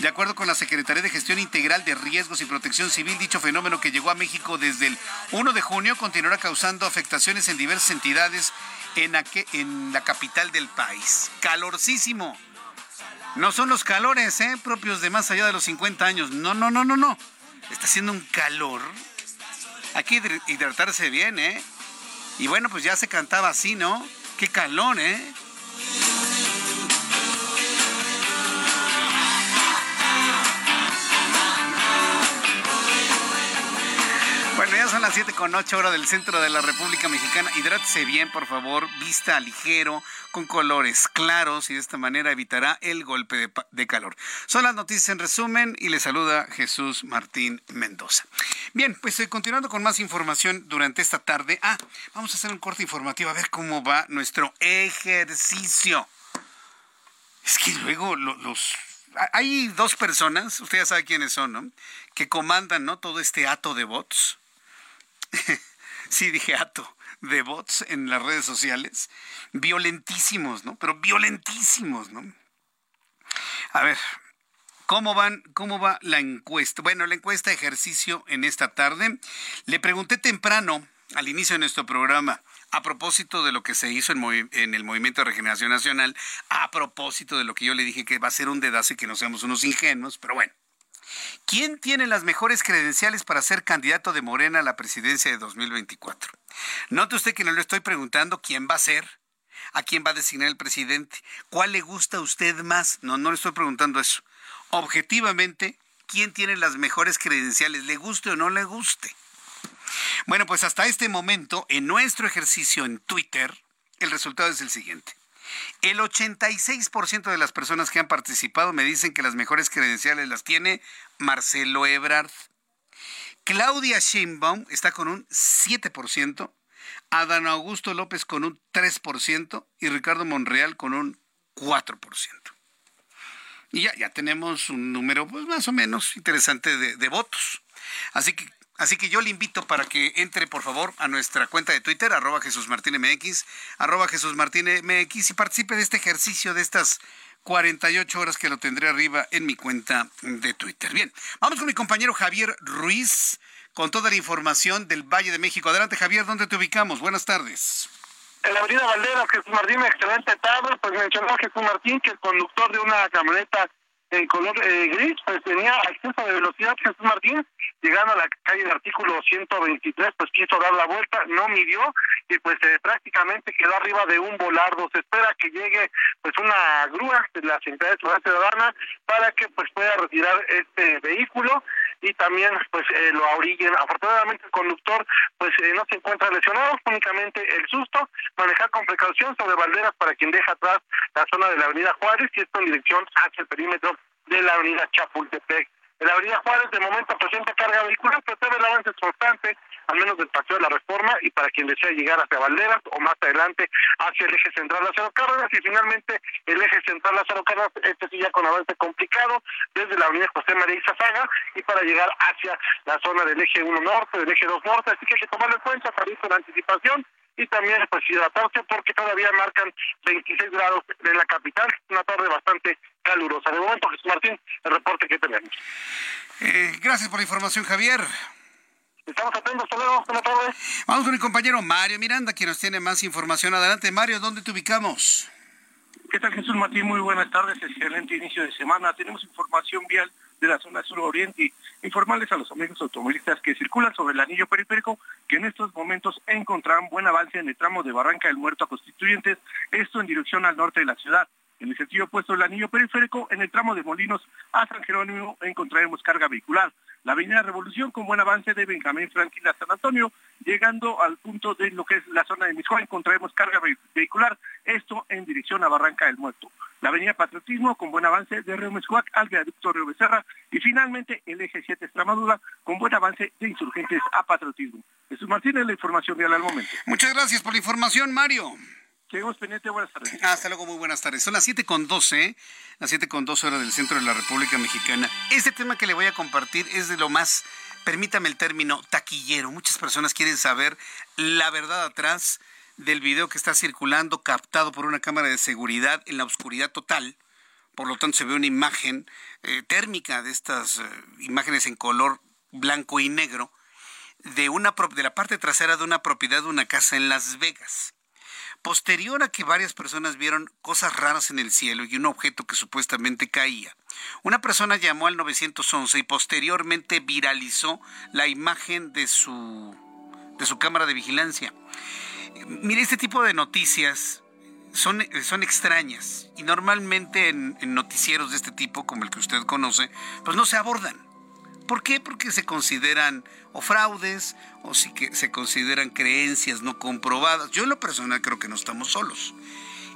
De acuerdo con la Secretaría de Gestión Integral de Riesgos y Protección Civil, dicho fenómeno que llegó a México desde el 1 de junio continuará causando afectaciones en diversas entidades en, la capital del país. Calorcísimo. No son los calores ¿eh? propios de más allá de los 50 años. No, no, no, no, no. Está haciendo un calor hay que hidratarse bien, ¿eh? Y bueno, pues ya se cantaba así, ¿no? Qué calor, ¿eh? Ya son las 7 con 8 horas del centro de la República Mexicana. Hidrátese bien, por favor. Vista ligero, con colores claros y de esta manera evitará el golpe de, calor. Son las noticias en resumen y le saluda Jesús Martín Mendoza. Bien, pues eh, continuando con más información durante esta tarde. Ah, vamos a hacer un corte informativo a ver cómo va nuestro ejercicio. Es que luego los hay dos personas, usted ya sabe quiénes son, ¿no? Que comandan, ¿no? Todo este ato de bots. sí, dije ato de bots en las redes sociales, violentísimos, ¿no? Pero violentísimos, ¿no? A ver, ¿Cómo, van, ¿Cómo va la encuesta? Bueno, la encuesta ejercicio en esta tarde. Le pregunté temprano, al inicio de nuestro programa, a propósito de lo que se hizo en, el Movimiento de Regeneración Nacional, a propósito de lo que yo le dije que va a ser un dedazo y que no seamos unos ingenuos, pero bueno. ¿Quién tiene las mejores credenciales para ser candidato de Morena a la presidencia de 2024? Note usted que no le estoy preguntando quién va a ser, a quién va a designar el presidente, cuál le gusta a usted más. No, no le estoy preguntando eso. Objetivamente, ¿quién tiene las mejores credenciales, le guste o no le guste? Bueno, pues hasta este momento, en nuestro ejercicio en Twitter, el resultado es el siguiente. El 86% de las personas que han participado me dicen que las mejores credenciales las tiene Marcelo Ebrard. Claudia Sheinbaum está con un 7%, Adán Augusto López con un 3% y Ricardo Monreal con un 4%. Y ya, ya tenemos un número pues, más o menos interesante de, de votos. Así que Así que yo le invito para que entre, por favor, a nuestra cuenta de Twitter, arroba Jesús MX, arroba Jesús MX, y participe de este ejercicio de estas 48 horas que lo tendré arriba en mi cuenta de Twitter. Bien, vamos con mi compañero Javier Ruiz con toda la información del Valle de México. Adelante, Javier, ¿dónde te ubicamos? Buenas tardes. En la avenida Valderas, Jesús Martín, excelente tarde. Pues mencionó Jesús Martín que el conductor de una camioneta en color eh, gris, pues tenía acceso de velocidad Jesús Martín, llegando a la calle del artículo 123, pues quiso dar la vuelta, no midió y pues eh, prácticamente quedó arriba de un volardo. Se espera que llegue pues una grúa de la Secretaría de Seguridad Ciudadana para que pues pueda retirar este vehículo y también pues eh, lo ahorillen. Afortunadamente el conductor pues eh, no se encuentra lesionado, únicamente el susto, manejar con precaución sobre balderas para quien deja atrás la zona de la avenida Juárez y esto en dirección hacia el perímetro de la avenida Chapultepec. En la avenida Juárez de momento presenta carga vehicular, pero todavía el avance es constante, al menos del paseo de la reforma y para quien desea llegar hacia Valderas o más adelante hacia el eje central Lázaro Cárdenas y finalmente el eje central Lázaro Cárdenas, este sí ya con avance complicado desde la avenida José María Izazaga y para llegar hacia la zona del eje 1 norte, del eje 2 norte, así que hay que tomarlo en cuenta, salir con anticipación y también pues hidratarse porque todavía marcan 26 grados en la capital, una tarde bastante calurosa. De momento, Jesús Martín, el reporte que tenemos. Eh, gracias por la información, Javier. Estamos atentos, hasta luego, buenas tardes. Vamos con mi compañero Mario Miranda, quien nos tiene más información. Adelante, Mario, ¿dónde te ubicamos? ¿Qué tal, Jesús Martín? Muy buenas tardes, excelente inicio de semana. Tenemos información vial de la zona sur-oriente. Informarles a los amigos automovilistas que circulan sobre el anillo periférico que en estos momentos encontrarán buen avance en el tramo de Barranca del Muerto a Constituyentes, esto en dirección al norte de la ciudad. En el sentido opuesto del anillo periférico, en el tramo de Molinos a San Jerónimo encontraremos carga vehicular. La avenida Revolución con buen avance de Benjamín Franklin a San Antonio, llegando al punto de lo que es la zona de Miscoa, encontraremos carga vehicular, esto en dirección a Barranca del Muerto. La avenida Patriotismo con buen avance de Río Mescuac al viaducto Río Becerra y finalmente el eje 7 Extremadura con buen avance de insurgentes a Patriotismo. Jesús Martínez, la información real al momento. Muchas gracias por la información, Mario. Seguimos pendiente, buenas tardes. Hasta luego, muy buenas tardes. Son las 7 con 12, las 7 con 12 horas del centro de la República Mexicana. Este tema que le voy a compartir es de lo más, permítame el término, taquillero. Muchas personas quieren saber la verdad atrás del video que está circulando, captado por una cámara de seguridad en la oscuridad total. Por lo tanto, se ve una imagen eh, térmica de estas eh, imágenes en color blanco y negro de, una, de la parte trasera de una propiedad de una casa en Las Vegas. Posterior a que varias personas vieron cosas raras en el cielo y un objeto que supuestamente caía, una persona llamó al 911 y posteriormente viralizó la imagen de su, de su cámara de vigilancia. Mire, este tipo de noticias son, son extrañas y normalmente en, noticieros de este tipo, como el que usted conoce, pues no se abordan. ¿Por qué? Porque se consideran o fraudes o si que se consideran creencias no comprobadas. Yo en lo personal creo que no estamos solos.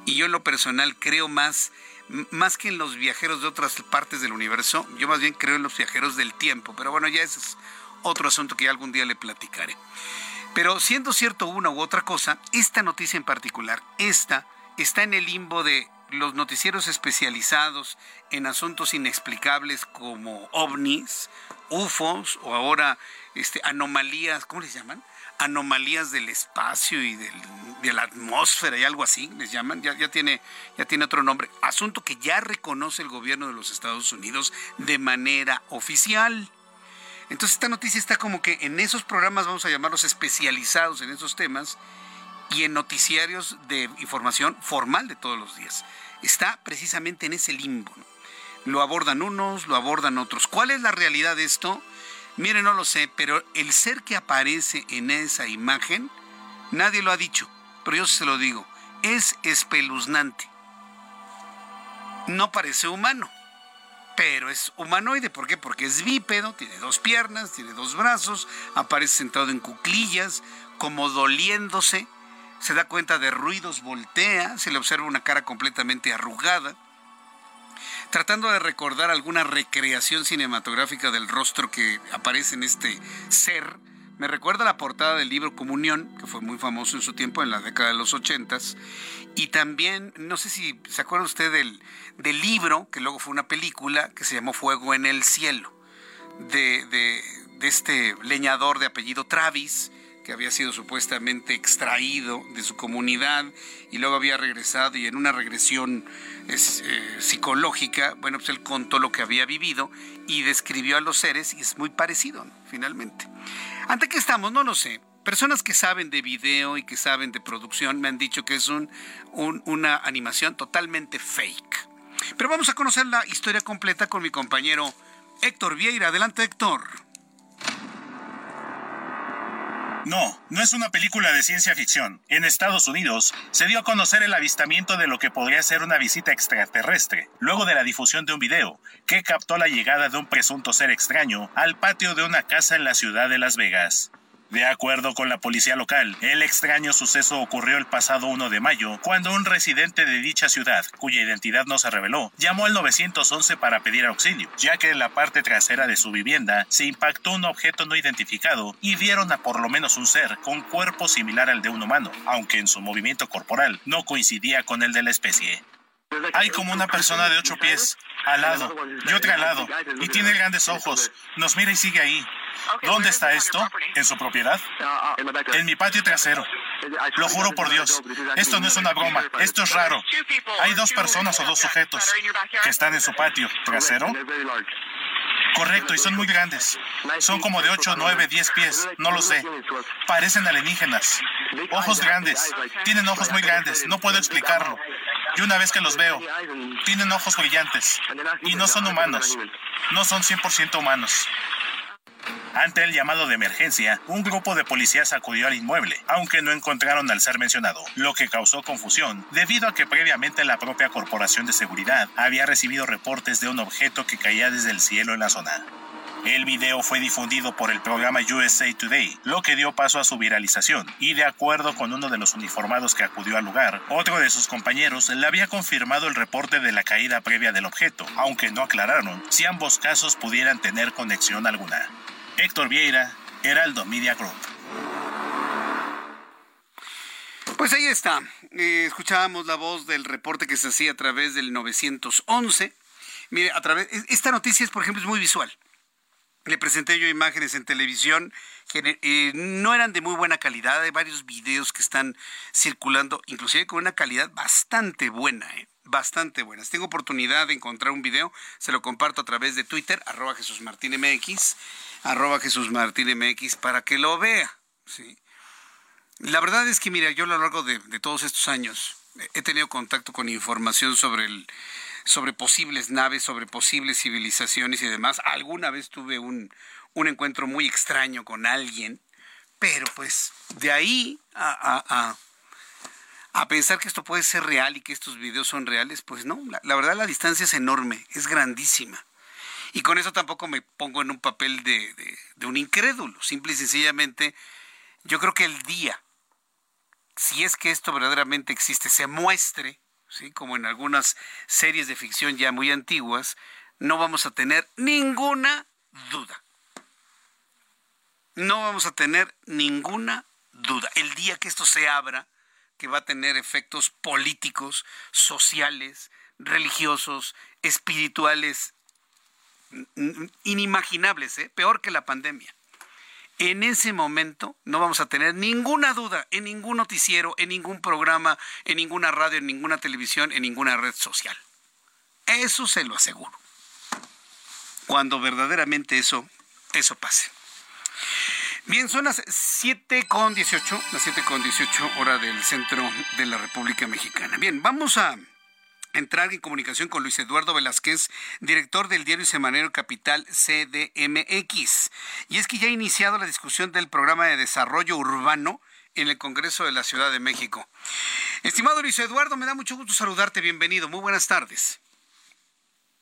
Y yo en lo personal creo más, más que en los viajeros de otras partes del universo, yo más bien creo en los viajeros del tiempo. Pero bueno, ya ese es otro asunto que algún día le platicaré. Pero siendo cierto una u otra cosa, esta noticia en particular, esta está en el limbo de los noticieros especializados en asuntos inexplicables como ovnis, UFOs o ahora este, anomalías, ¿cómo les llaman? Anomalías del espacio y de la atmósfera y algo así, les llaman, ya, tiene, ya tiene otro nombre. Asunto que ya reconoce el gobierno de los Estados Unidos de manera oficial. Entonces esta noticia está como que en esos programas, vamos a llamarlos especializados en esos temas, y en noticiarios de información formal de todos los días. Está precisamente en ese limbo. Lo abordan unos, lo abordan otros. ¿Cuál es la realidad de esto? Mire, no lo sé, pero el ser que aparece en esa imagen, nadie lo ha dicho, pero yo se lo digo, es espeluznante. No parece humano, pero es humanoide. ¿Por qué? Porque es bípedo, tiene dos piernas, tiene dos brazos, aparece sentado en cuclillas, como doliéndose, se da cuenta de ruidos, voltea, se le observa una cara completamente arrugada tratando de recordar alguna recreación cinematográfica del rostro que aparece en este ser. Me recuerda la portada del libro Comunión, que fue muy famoso en su tiempo, en la década de los ochentas. Y también, no sé si se acuerda usted del, libro, que luego fue una película, que se llamó Fuego en el Cielo, de este leñador de apellido Travis, que había sido supuestamente extraído de su comunidad y luego había regresado y en una regresión eh, psicológica, bueno, pues él contó lo que había vivido y describió a los seres y es muy parecido, finalmente. ¿Ante qué estamos? No lo sé. Personas que saben de video y que saben de producción me han dicho que es un, una animación totalmente fake. Pero vamos a conocer la historia completa con mi compañero Héctor Vieira. Adelante, Héctor. No, no es una película de ciencia ficción. En Estados Unidos se dio a conocer el avistamiento de lo que podría ser una visita extraterrestre, luego de la difusión de un video que captó la llegada de un presunto ser extraño al patio de una casa en la ciudad de Las Vegas. De acuerdo con la policía local, el extraño suceso ocurrió el pasado 1 de mayo, cuando un residente de dicha ciudad, cuya identidad no se reveló, llamó al 911 para pedir auxilio, ya que en la parte trasera de su vivienda se impactó un objeto no identificado y vieron a por lo menos un ser con cuerpo similar al de un humano, aunque en su movimiento corporal no coincidía con el de la especie. Hay como una persona de ocho pies, al lado, y otra al lado, y tiene grandes ojos. Nos mira y sigue ahí. ¿Dónde está esto? ¿En su propiedad? En mi patio trasero. Lo juro por Dios. Esto no es una broma. Esto es raro. Hay dos personas o dos sujetos que están en su patio trasero. Correcto, y son muy grandes. Son como de 8, 9, 10 pies, no lo sé. Parecen alienígenas. Ojos grandes. Tienen ojos muy grandes, no puedo explicarlo. Y una vez que los veo, tienen ojos brillantes. Y no son humanos. No son 100% humanos. Ante el llamado de emergencia, un grupo de policías acudió al inmueble, aunque no encontraron al ser mencionado, lo que causó confusión, debido a que previamente la propia Corporación de Seguridad había recibido reportes de un objeto que caía desde el cielo en la zona. El video fue difundido por el programa USA Today, lo que dio paso a su viralización, y de acuerdo con uno de los uniformados que acudió al lugar, otro de sus compañeros le había confirmado el reporte de la caída previa del objeto, aunque no aclararon si ambos casos pudieran tener conexión alguna. Héctor Vieira, Heraldo Media Group. Pues ahí está. Eh, escuchábamos la voz del reporte que se hacía a través del 911. Mire, a través esta noticia es, por ejemplo, es muy visual. Le presenté yo imágenes en televisión eh, no eran de muy buena calidad. Hay varios videos que están circulando, inclusive con una calidad bastante buena, ¿eh? bastante buena. tengo oportunidad de encontrar un video, se lo comparto a través de Twitter, arroba Jesús Martín MX, arroba Jesús Martín MX, para que lo vea. La verdad es que, mira, yo a lo largo de, todos estos años he tenido contacto con información sobre el sobre posibles naves, sobre posibles civilizaciones y demás. Alguna vez tuve un, un encuentro muy extraño con alguien, pero pues de ahí a, a, pensar que esto puede ser real y que estos videos son reales, pues no, la, verdad la distancia es enorme, es grandísima. Y con eso tampoco me pongo en un papel de, de, de un incrédulo, simple y sencillamente yo creo que el día, si es que esto verdaderamente existe, se muestre, ¿sí? como en algunas series de ficción ya muy antiguas, no vamos a tener ninguna duda. No vamos a tener ninguna duda. El día que esto se abra, que va a tener efectos políticos, sociales, religiosos, espirituales, inimaginables, ¿eh? peor que la pandemia en ese momento no vamos a tener ninguna duda en ningún noticiero, en ningún programa, en ninguna radio, en ninguna televisión, en ninguna red social. Eso se lo aseguro. Cuando verdaderamente eso, eso pase. Bien, son las 7 con 18, las 7 con 18 hora del centro de la República Mexicana. Bien, vamos a entrar en comunicación con Luis Eduardo Velázquez, director del diario Semanero Capital CDMX. Y es que ya ha iniciado la discusión del programa de desarrollo urbano en el Congreso de la Ciudad de México. Estimado Luis Eduardo, me da mucho gusto saludarte. Bienvenido. Muy buenas tardes.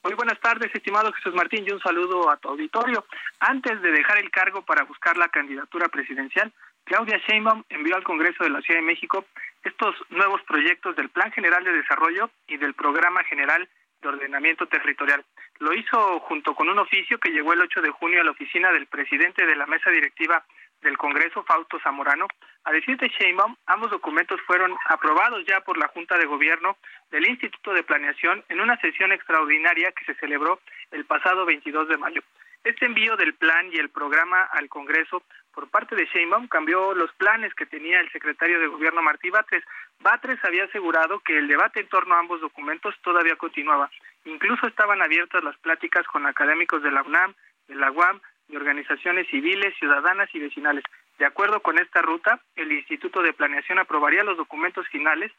Muy buenas tardes, estimado Jesús Martín, y un saludo a tu auditorio. Antes de dejar el cargo para buscar la candidatura presidencial, Claudia Sheinbaum envió al Congreso de la Ciudad de México estos nuevos proyectos del Plan General de Desarrollo y del Programa General de Ordenamiento Territorial. Lo hizo junto con un oficio que llegó el 8 de junio a la oficina del presidente de la mesa directiva del Congreso, Fausto Zamorano. A decir de Sheinbaum, ambos documentos fueron aprobados ya por la Junta de Gobierno del Instituto de Planeación en una sesión extraordinaria que se celebró el pasado 22 de mayo. Este envío del plan y el programa al Congreso por parte de Sheinbaum cambió los planes que tenía el secretario de Gobierno Martí Batres. Batres había asegurado que el debate en torno a ambos documentos todavía continuaba. Incluso estaban abiertas las pláticas con académicos de la UNAM, de la UAM, de organizaciones civiles, ciudadanas y vecinales. De acuerdo con esta ruta, el Instituto de Planeación aprobaría los documentos finales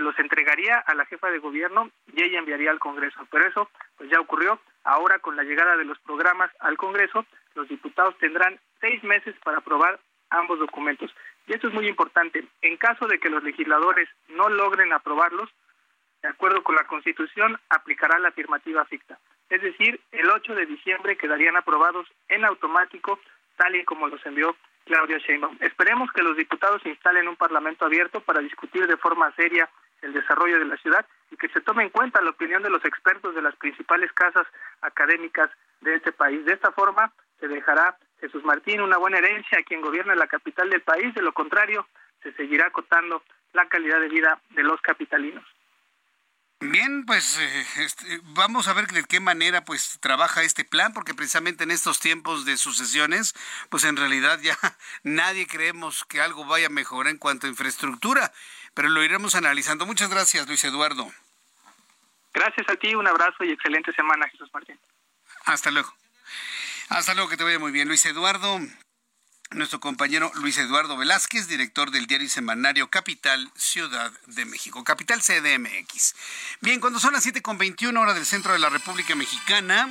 los entregaría a la jefa de gobierno y ella enviaría al Congreso. Pero eso pues ya ocurrió. Ahora con la llegada de los programas al Congreso, los diputados tendrán seis meses para aprobar ambos documentos. Y esto es muy importante. En caso de que los legisladores no logren aprobarlos, de acuerdo con la Constitución, aplicará la afirmativa ficta. Es decir, el 8 de diciembre quedarían aprobados en automático, tal y como los envió Claudia Sheinbaum. Esperemos que los diputados instalen un parlamento abierto para discutir de forma seria el desarrollo de la ciudad y que se tome en cuenta la opinión de los expertos de las principales casas académicas de este país. De esta forma se dejará Jesús Martín una buena herencia a quien gobierne la capital del país, de lo contrario se seguirá acotando la calidad de vida de los capitalinos. Bien, pues eh, este, vamos a ver de qué manera pues trabaja este plan, porque precisamente en estos tiempos de sucesiones, pues en realidad ya nadie creemos que algo vaya a mejorar en cuanto a infraestructura, pero lo iremos analizando. Muchas gracias, Luis Eduardo. Gracias a ti, un abrazo y excelente semana, Jesús Martín. Hasta luego. Hasta luego, que te vaya muy bien. Luis Eduardo, nuestro compañero Luis Eduardo Velázquez, director del diario semanario Capital Ciudad de México, Capital CDMX. Bien, cuando son las 7.21 hora del centro de la República Mexicana,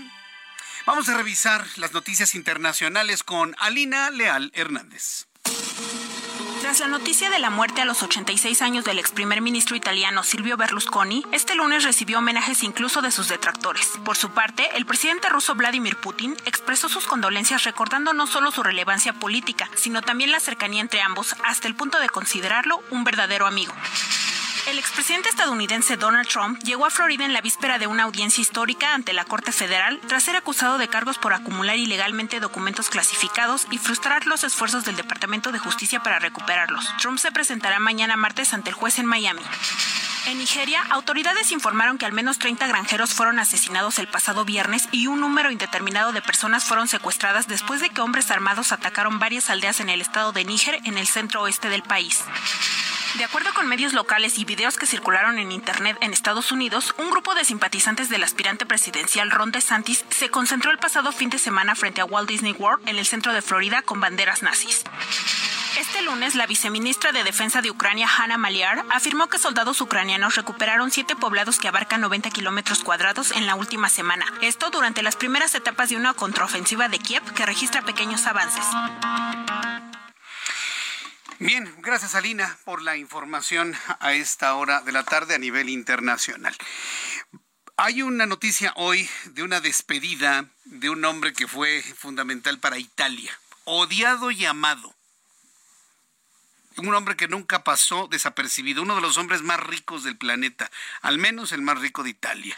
vamos a revisar las noticias internacionales con Alina Leal Hernández. Tras la noticia de la muerte a los 86 años del ex primer ministro italiano Silvio Berlusconi, este lunes recibió homenajes incluso de sus detractores. Por su parte, el presidente ruso Vladimir Putin expresó sus condolencias recordando no solo su relevancia política, sino también la cercanía entre ambos hasta el punto de considerarlo un verdadero amigo. El expresidente estadounidense Donald Trump llegó a Florida en la víspera de una audiencia histórica ante la Corte Federal tras ser acusado de cargos por acumular ilegalmente documentos clasificados y frustrar los esfuerzos del Departamento de Justicia para recuperarlos. Trump se presentará mañana martes ante el juez en Miami. En Nigeria, autoridades informaron que al menos 30 granjeros fueron asesinados el pasado viernes y un número indeterminado de personas fueron secuestradas después de que hombres armados atacaron varias aldeas en el estado de Níger, en el centro oeste del país. De acuerdo con medios locales y videos que circularon en Internet en Estados Unidos, un grupo de simpatizantes del aspirante presidencial Ron DeSantis se concentró el pasado fin de semana frente a Walt Disney World en el centro de Florida con banderas nazis. Este lunes, la viceministra de Defensa de Ucrania, Hanna Maliar, afirmó que soldados ucranianos recuperaron siete poblados que abarcan 90 kilómetros cuadrados en la última semana. Esto durante las primeras etapas de una contraofensiva de Kiev que registra pequeños avances. Bien, gracias Alina por la información a esta hora de la tarde a nivel internacional. Hay una noticia hoy de una despedida de un hombre que fue fundamental para Italia, odiado y amado. Un hombre que nunca pasó desapercibido, uno de los hombres más ricos del planeta, al menos el más rico de Italia.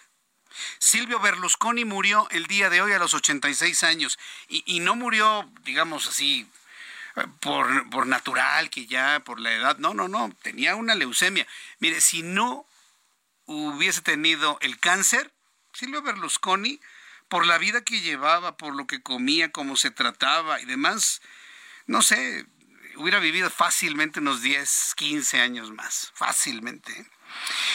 Silvio Berlusconi murió el día de hoy a los 86 años y, y no murió, digamos así, por, por natural, que ya por la edad. No, no, no, tenía una leucemia. Mire, si no hubiese tenido el cáncer, Silvio Berlusconi, por la vida que llevaba, por lo que comía, cómo se trataba y demás, no sé, hubiera vivido fácilmente unos 10, 15 años más, fácilmente.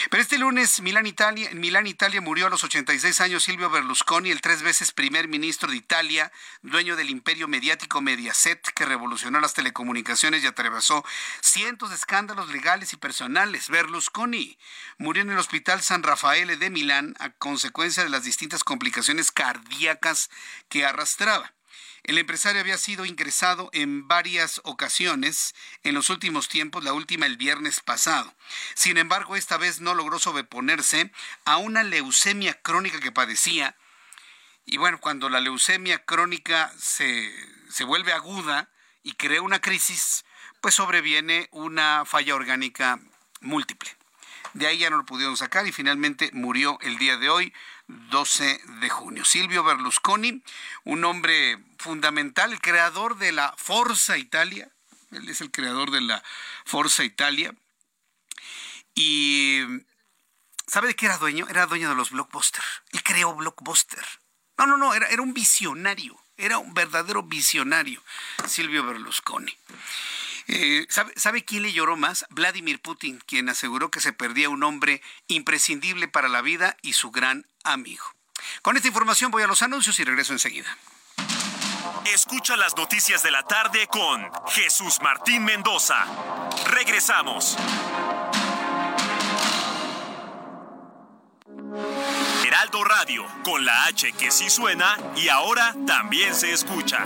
Pero este lunes, Milán, Italia, en Milán, Italia, murió a los 86 años Silvio Berlusconi, el tres veces primer ministro de Italia, dueño del imperio mediático Mediaset, que revolucionó las telecomunicaciones y atravesó cientos de escándalos legales y personales. Berlusconi murió en el Hospital San Rafael de Milán a consecuencia de las distintas complicaciones cardíacas que arrastraba. El empresario había sido ingresado en varias ocasiones en los últimos tiempos, la última el viernes pasado. Sin embargo, esta vez no logró sobreponerse a una leucemia crónica que padecía. Y bueno, cuando la leucemia crónica se, se vuelve aguda y crea una crisis, pues sobreviene una falla orgánica múltiple. De ahí ya no lo pudieron sacar y finalmente murió el día de hoy 12 de junio. Silvio Berlusconi, un hombre fundamental, el creador de la Forza Italia, él es el creador de la Forza Italia, y ¿sabe de qué era dueño? Era dueño de los Blockbuster. Él creó Blockbuster. No, no, no, era, era un visionario, era un verdadero visionario, Silvio Berlusconi. Eh, ¿sabe, ¿Sabe quién le lloró más? Vladimir Putin, quien aseguró que se perdía un hombre imprescindible para la vida y su gran amigo. Con esta información voy a los anuncios y regreso enseguida. Escucha las noticias de la tarde con Jesús Martín Mendoza. Regresamos. Heraldo Radio, con la H que sí suena y ahora también se escucha.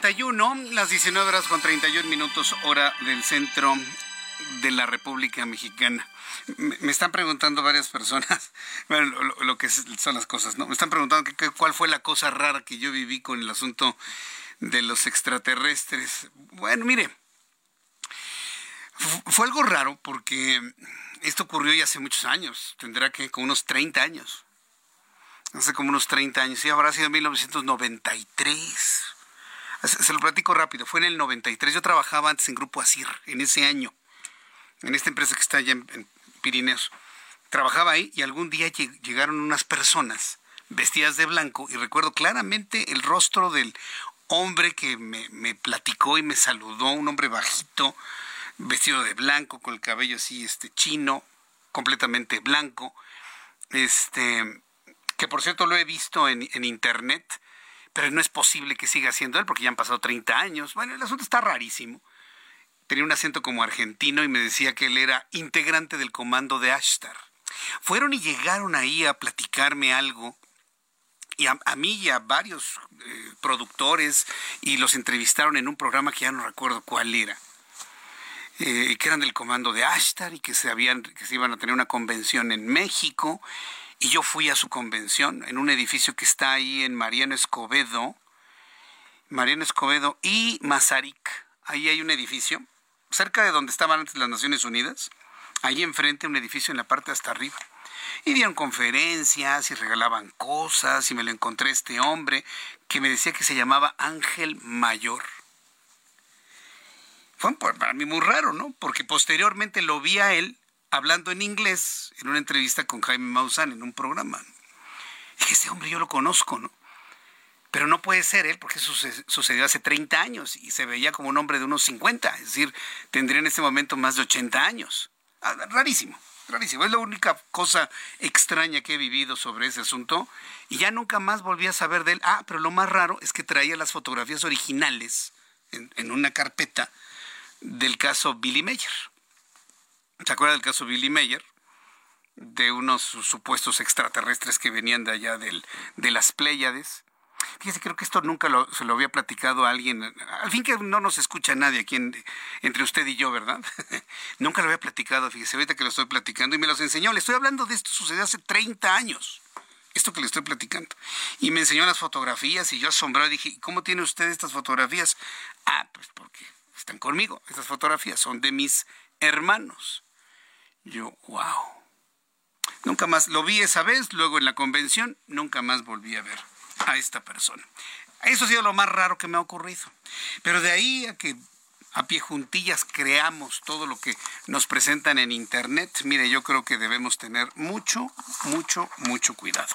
31, las 19 horas con 31 minutos hora del centro de la República Mexicana. Me están preguntando varias personas, bueno, lo, lo que son las cosas, ¿no? Me están preguntando que- que- cuál fue la cosa rara que yo viví con el asunto de los extraterrestres. Bueno, mire, Fue algo raro porque esto ocurrió ya hace muchos años, tendrá que con unos 30 años. Hace como unos 30 años, sí, habrá sido en 1993. Se lo platico rápido, fue en el 93. Yo trabajaba antes en Grupo Asir, en ese año, en esta empresa que está allá en, Pirineos. Trabajaba ahí y algún día llegaron unas personas vestidas de blanco y recuerdo claramente el rostro del hombre que me, platicó y me saludó, un hombre bajito, vestido de blanco, con el cabello así, este, chino, completamente blanco, este, que por cierto lo he visto en, en internet, pero no es posible que siga siendo él porque ya han pasado 30 años. Bueno, el asunto está rarísimo. Tenía un acento como argentino y me decía que él era integrante del comando de Ashtar. Fueron y llegaron ahí a platicarme algo y a, mí y a varios eh, productores y los entrevistaron en un programa que ya no recuerdo cuál era. Eh, que eran del comando de Ashtar y que se, habían, que se iban a tener una convención en México. Y yo fui a su convención en un edificio que está ahí en Mariano Escobedo, Mariano Escobedo y Mazarik. Ahí hay un edificio, cerca de donde estaban antes las Naciones Unidas. Ahí enfrente un edificio en la parte hasta arriba. Y dieron conferencias y regalaban cosas y me lo encontré este hombre que me decía que se llamaba Ángel Mayor fue para mí muy raro, ¿no? Porque posteriormente lo vi a él hablando en inglés en una entrevista con Jaime Maussan en un programa. Y ese hombre yo lo conozco, ¿no? Pero no puede ser él porque eso sucedió hace 30 años y se veía como un hombre de unos 50, es decir, tendría en ese momento más de 80 años. Ah, rarísimo, rarísimo. Es la única cosa extraña que he vivido sobre ese asunto y ya nunca más volví a saber de él. Ah, pero lo más raro es que traía las fotografías originales en, en una carpeta del caso Billy Mayer. ¿Se acuerda del caso Billy Mayer? De unos supuestos extraterrestres que venían de allá del, de las Pléyades. Fíjese, creo que esto nunca se lo había platicado a alguien. Al fin que no nos escucha nadie aquí entre usted y yo, ¿verdad? nunca lo había platicado, fíjese, ahorita que lo estoy platicando y me los enseñó. Le estoy hablando de esto, sucedió hace 30 años. Esto que le estoy platicando. Y me enseñó las fotografías y yo asombrado dije, ¿cómo tiene usted estas fotografías? Ah, pues porque están conmigo. Estas fotografías son de mis hermanos. Yo, wow. Nunca más lo vi esa vez, luego en la convención, nunca más volví a ver a esta persona. Eso ha sido lo más raro que me ha ocurrido. Pero de ahí a que a pie juntillas creamos todo lo que nos presentan en Internet, mire, yo creo que debemos tener mucho, mucho, mucho cuidado.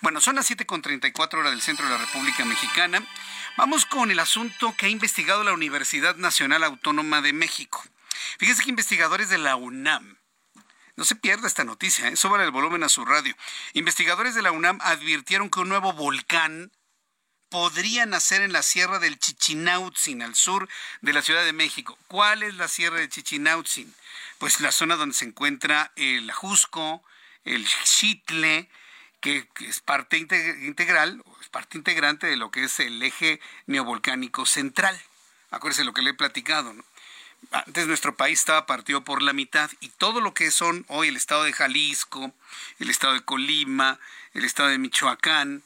Bueno, son las 7.34 horas del centro de la República Mexicana. Vamos con el asunto que ha investigado la Universidad Nacional Autónoma de México. Fíjese que investigadores de la UNAM no se pierda esta noticia, ¿eh? sobre el volumen a su radio. Investigadores de la UNAM advirtieron que un nuevo volcán podría nacer en la sierra del Chichinautzin, al sur de la Ciudad de México. ¿Cuál es la sierra de Chichinautzin? Pues la zona donde se encuentra el Ajusco, el Xitle, que, es parte integral, es parte integrante de lo que es el eje neovolcánico central. Acuérdense lo que le he platicado, ¿no? Antes nuestro país estaba partido por la mitad y todo lo que son hoy el estado de Jalisco, el estado de Colima, el estado de Michoacán,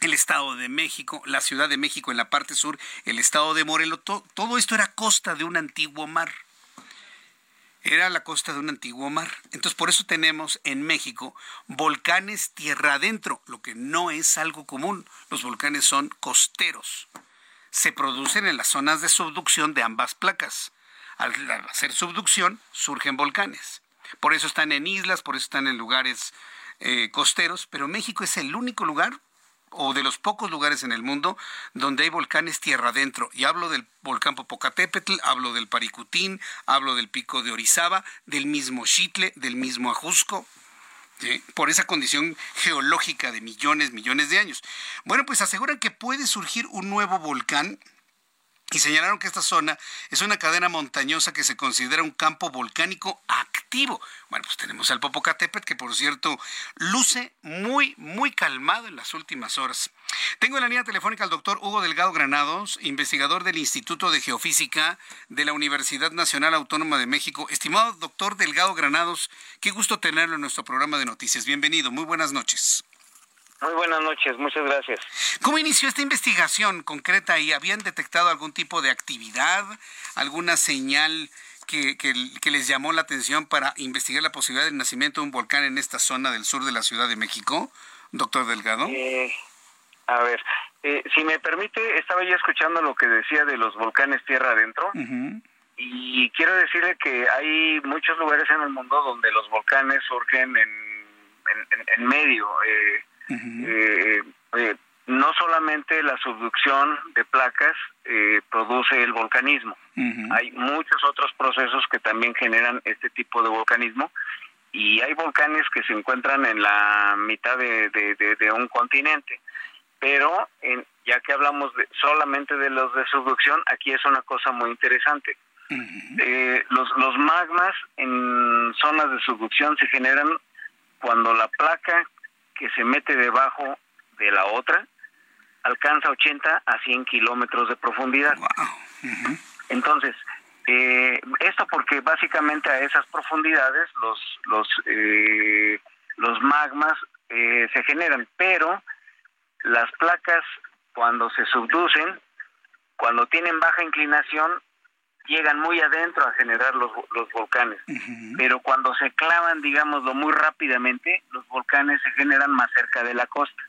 el Estado de México, la Ciudad de México en la parte sur, el Estado de Morelos, todo esto era costa de un antiguo mar. Era la costa de un antiguo mar. Entonces, por eso tenemos en México volcanes tierra adentro, lo que no es algo común. Los volcanes son costeros. Se producen en las zonas de subducción de ambas placas. Al hacer subducción, surgen volcanes. Por eso están en islas, por eso están en lugares eh, costeros, pero México es el único lugar o de los pocos lugares en el mundo donde hay volcanes tierra adentro. Y hablo del volcán Popocatépetl, hablo del Paricutín, hablo del pico de Orizaba, del mismo Xitle, del mismo Ajusco. por esa condición geológica de millones, millones de años. Bueno, pues aseguran que puede surgir un nuevo volcán y señalaron que esta zona es una cadena montañosa que se considera un campo volcánico activo. Bueno, pues tenemos al Popocatépetl, que por cierto luce muy, muy calmado en las últimas horas. Tengo en la línea telefónica al doctor Hugo Delgado Granados, investigador del Instituto de Geofísica de la Universidad Nacional Autónoma de México. Estimado doctor Delgado Granados, qué gusto tenerlo en nuestro programa de noticias. Bienvenido, muy buenas noches. Muy buenas noches, muchas gracias. ¿Cómo inició esta investigación concreta y habían detectado algún tipo de actividad, alguna señal que, que, les llamó la atención para investigar la posibilidad del nacimiento de un volcán en esta zona del sur de la Ciudad de México, doctor Delgado? Eh, a ver, eh, si me permite, estaba yo escuchando lo que decía de los volcanes tierra adentro. Y quiero decirle que hay muchos lugares en el mundo donde los volcanes surgen en, en, medio. Eh, eh, eh, no solamente la subducción de placas produce el volcanismo, hay muchos otros procesos que también generan este tipo de volcanismo y hay volcanes que se encuentran en la mitad de, de, un continente. Pero en, ya que hablamos de, solamente de los de subducción, aquí es una cosa muy interesante. Eh, los, los magmas en zonas de subducción se generan cuando la placa que se mete debajo de la otra alcanza 80 a 100 kilómetros de profundidad. Entonces, eh, esto porque básicamente a esas profundidades los los eh, los magmas eh, se generan, pero las placas cuando se subducen, cuando tienen baja inclinación, llegan muy adentro a generar los, los volcanes. Pero cuando se clavan, digámoslo, muy rápidamente, los volcanes se generan más cerca de la costa.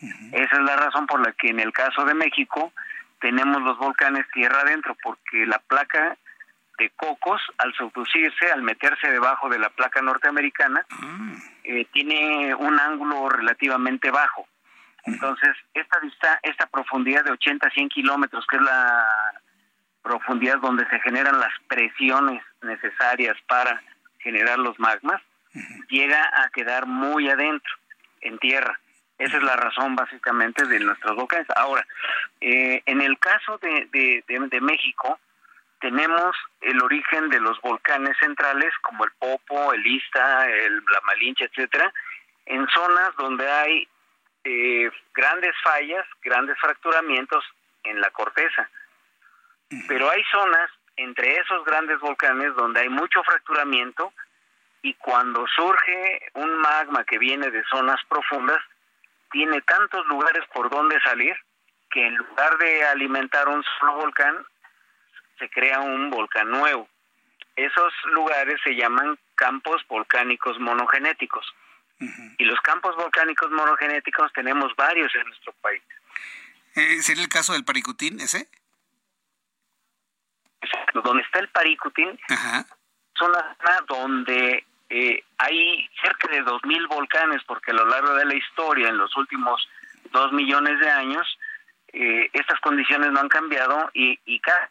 Esa es la razón por la que en el caso de México tenemos los volcanes tierra adentro, porque la placa de cocos, al subducirse, al meterse debajo de la placa norteamericana, ah. eh, tiene un ángulo relativamente bajo. Entonces, esta, dista esta profundidad de 80 a 100 kilómetros, que es la profundidad donde se generan las presiones necesarias para generar los magmas, llega a quedar muy adentro, en tierra. Esa es la razón básicamente de nuestros volcanes. Ahora, eh, en el caso de, de, México, tenemos el origen de los volcanes centrales como el Popo, el Ista, el, la Malinche, etcétera, en zonas donde hay eh, grandes fallas, grandes fracturamientos en la corteza. Pero hay zonas entre esos grandes volcanes donde hay mucho fracturamiento y cuando surge un magma que viene de zonas profundas, tiene tantos lugares por donde salir que en lugar de alimentar un solo volcán, se crea un volcán nuevo. Esos lugares se llaman campos volcánicos monogenéticos. Y los campos volcánicos monogenéticos tenemos varios en nuestro país. Eh, ¿Sería el caso del Paricutín ese? Donde está el Paricutín, es una zona donde eh, hay cerca de 2.000 volcanes, porque a lo largo de la historia, en los últimos dos millones de años, eh, estas condiciones no han cambiado y, y casi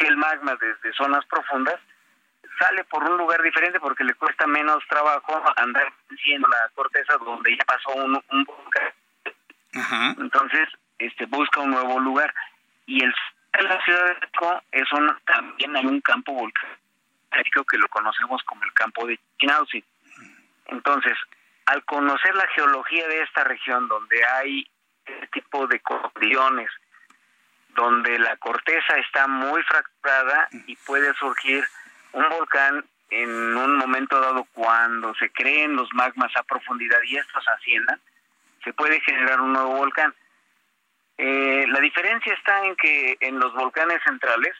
el magma desde zonas profundas sale por un lugar diferente porque le cuesta menos trabajo andar haciendo la corteza donde ya pasó un, volcán. Entonces, este busca un nuevo lugar. Y el la Ciudad de México es también hay un campo volcánico que lo conocemos como el campo de Chinauzi. Entonces, al conocer la geología de esta región, donde hay este tipo de condiciones, donde la corteza está muy fracturada y puede surgir un volcán en un momento dado cuando se creen los magmas a profundidad y estos asciendan, se puede generar un nuevo volcán. Eh, la diferencia está en que en los volcanes centrales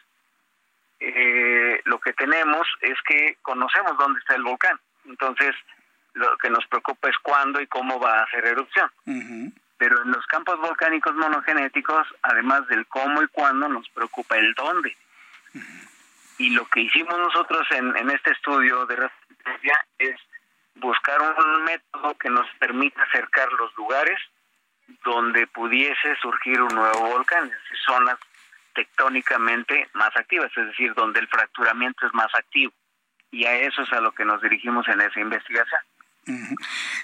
eh, lo que tenemos es que conocemos dónde está el volcán. Entonces, lo que nos preocupa es cuándo y cómo va a hacer erupción. Pero en los campos volcánicos monogenéticos, además del cómo y cuándo, nos preocupa el dónde. Y lo que hicimos nosotros en, en este estudio de resistencia es buscar un método que nos permita acercar los lugares donde pudiese surgir un nuevo volcán, es zonas tectónicamente más activas, es decir, donde el fracturamiento es más activo. Y a eso es a lo que nos dirigimos en esa investigación.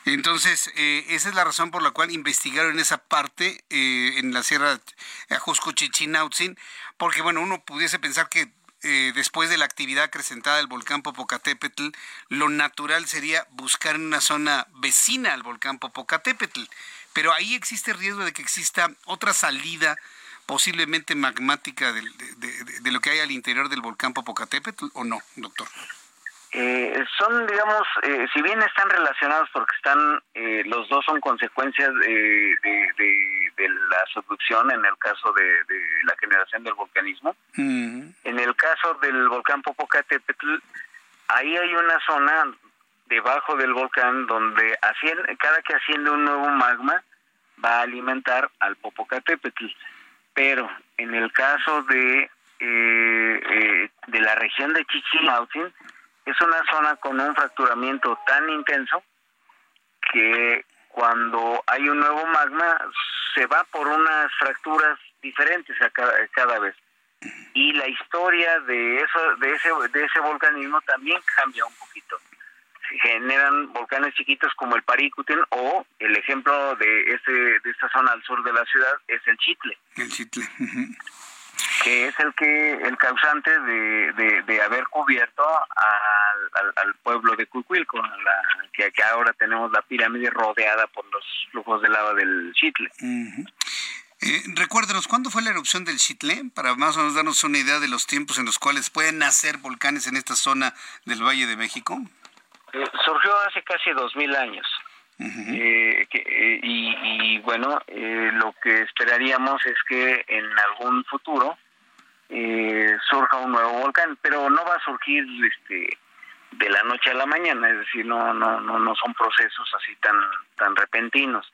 Entonces, eh, esa es la razón por la cual investigaron esa parte eh, en la Sierra Ajusco Chichinautzin, porque bueno, uno pudiese pensar que eh, después de la actividad acrecentada del volcán Popocatépetl, lo natural sería buscar una zona vecina al volcán Popocatépetl pero ahí existe riesgo de que exista otra salida posiblemente magmática de, de, lo que hay al interior del volcán Popocatépetl o no, doctor? Eh, son, digamos, eh, si bien están relacionados porque están, eh, los dos son consecuencias de, de, la subducción en el caso de, la generación del volcanismo. En el caso del volcán Popocatépetl, ahí hay una zona debajo del volcán donde cada que asciende un nuevo magma va a alimentar al Popocatépetl. Pero en el caso de, eh, eh, de la región de Chichilautzin, es una zona con un fracturamiento tan intenso que cuando hay un nuevo magma se va por unas fracturas diferentes cada, vez y la historia de eso de ese de ese volcanismo también cambia un poquito generan volcanes chiquitos como el Paricutin o el ejemplo de este de esta zona al sur de la ciudad es el Chitle el Chitle que es el que el causante de, de, haber cubierto al, al, pueblo de Cuicuilco, la, que, que, ahora tenemos la pirámide rodeada por los flujos de lava del Chitle. Eh, recuérdenos, ¿cuándo fue la erupción del Chitle? Para más o menos darnos una idea de los tiempos en los cuales pueden nacer volcanes en esta zona del Valle de México. Eh, surgió hace casi dos mil años. Eh, eh, y, bueno, eh, lo que esperaríamos es que en algún futuro surja un nuevo volcán, pero no va a surgir este de la noche a la mañana, es decir, no no no no son procesos así tan tan repentinos.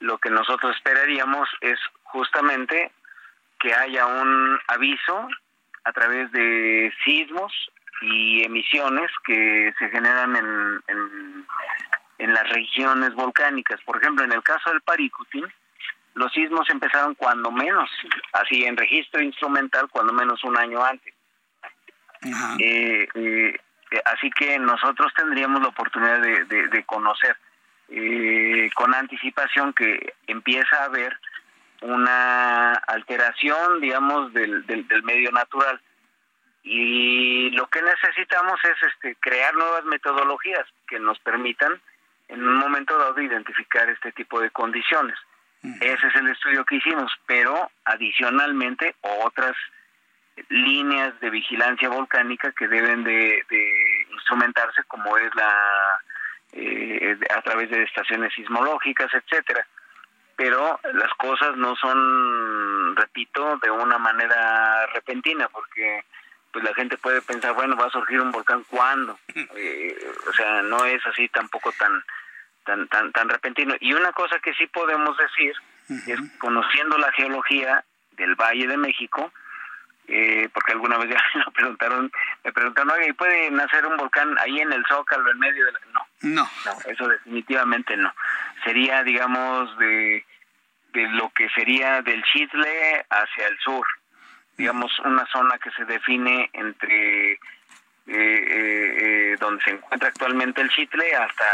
Lo que nosotros esperaríamos es justamente que haya un aviso a través de sismos y emisiones que se generan en, en, en las regiones volcánicas. Por ejemplo, en el caso del Paricutín, los sismos empezaron cuando menos, así en registro instrumental, cuando menos un año antes. Eh, eh, así que nosotros tendríamos la oportunidad de, conocer eh, con anticipación que empieza a haber una alteración, digamos, del, del, del, medio natural. Y lo que necesitamos es este, crear nuevas metodologías que nos permitan en un momento dado identificar este tipo de condiciones. Ese es el estudio que hicimos, pero adicionalmente otras líneas de vigilancia volcánica que deben de, instrumentarse como es la eh, a través de estaciones sismológicas, etcétera. Pero las cosas no son, repito, de una manera repentina, porque pues la gente puede pensar, bueno, va a surgir un volcán cuándo. Eh, o sea, no es así tampoco tan tan tan tan repentino. Y una cosa que sí podemos decir es conociendo la geología del Valle de México, eh, porque alguna vez ya me preguntaron, me preguntaron, oye, ¿puede nacer un volcán ahí en el Zócalo, en medio de No, no, no, eso definitivamente no. Sería, digamos, de, de lo que sería del Chitle hacia el sur, digamos, una zona que se define entre eh, eh, donde se encuentra actualmente el Chitle hasta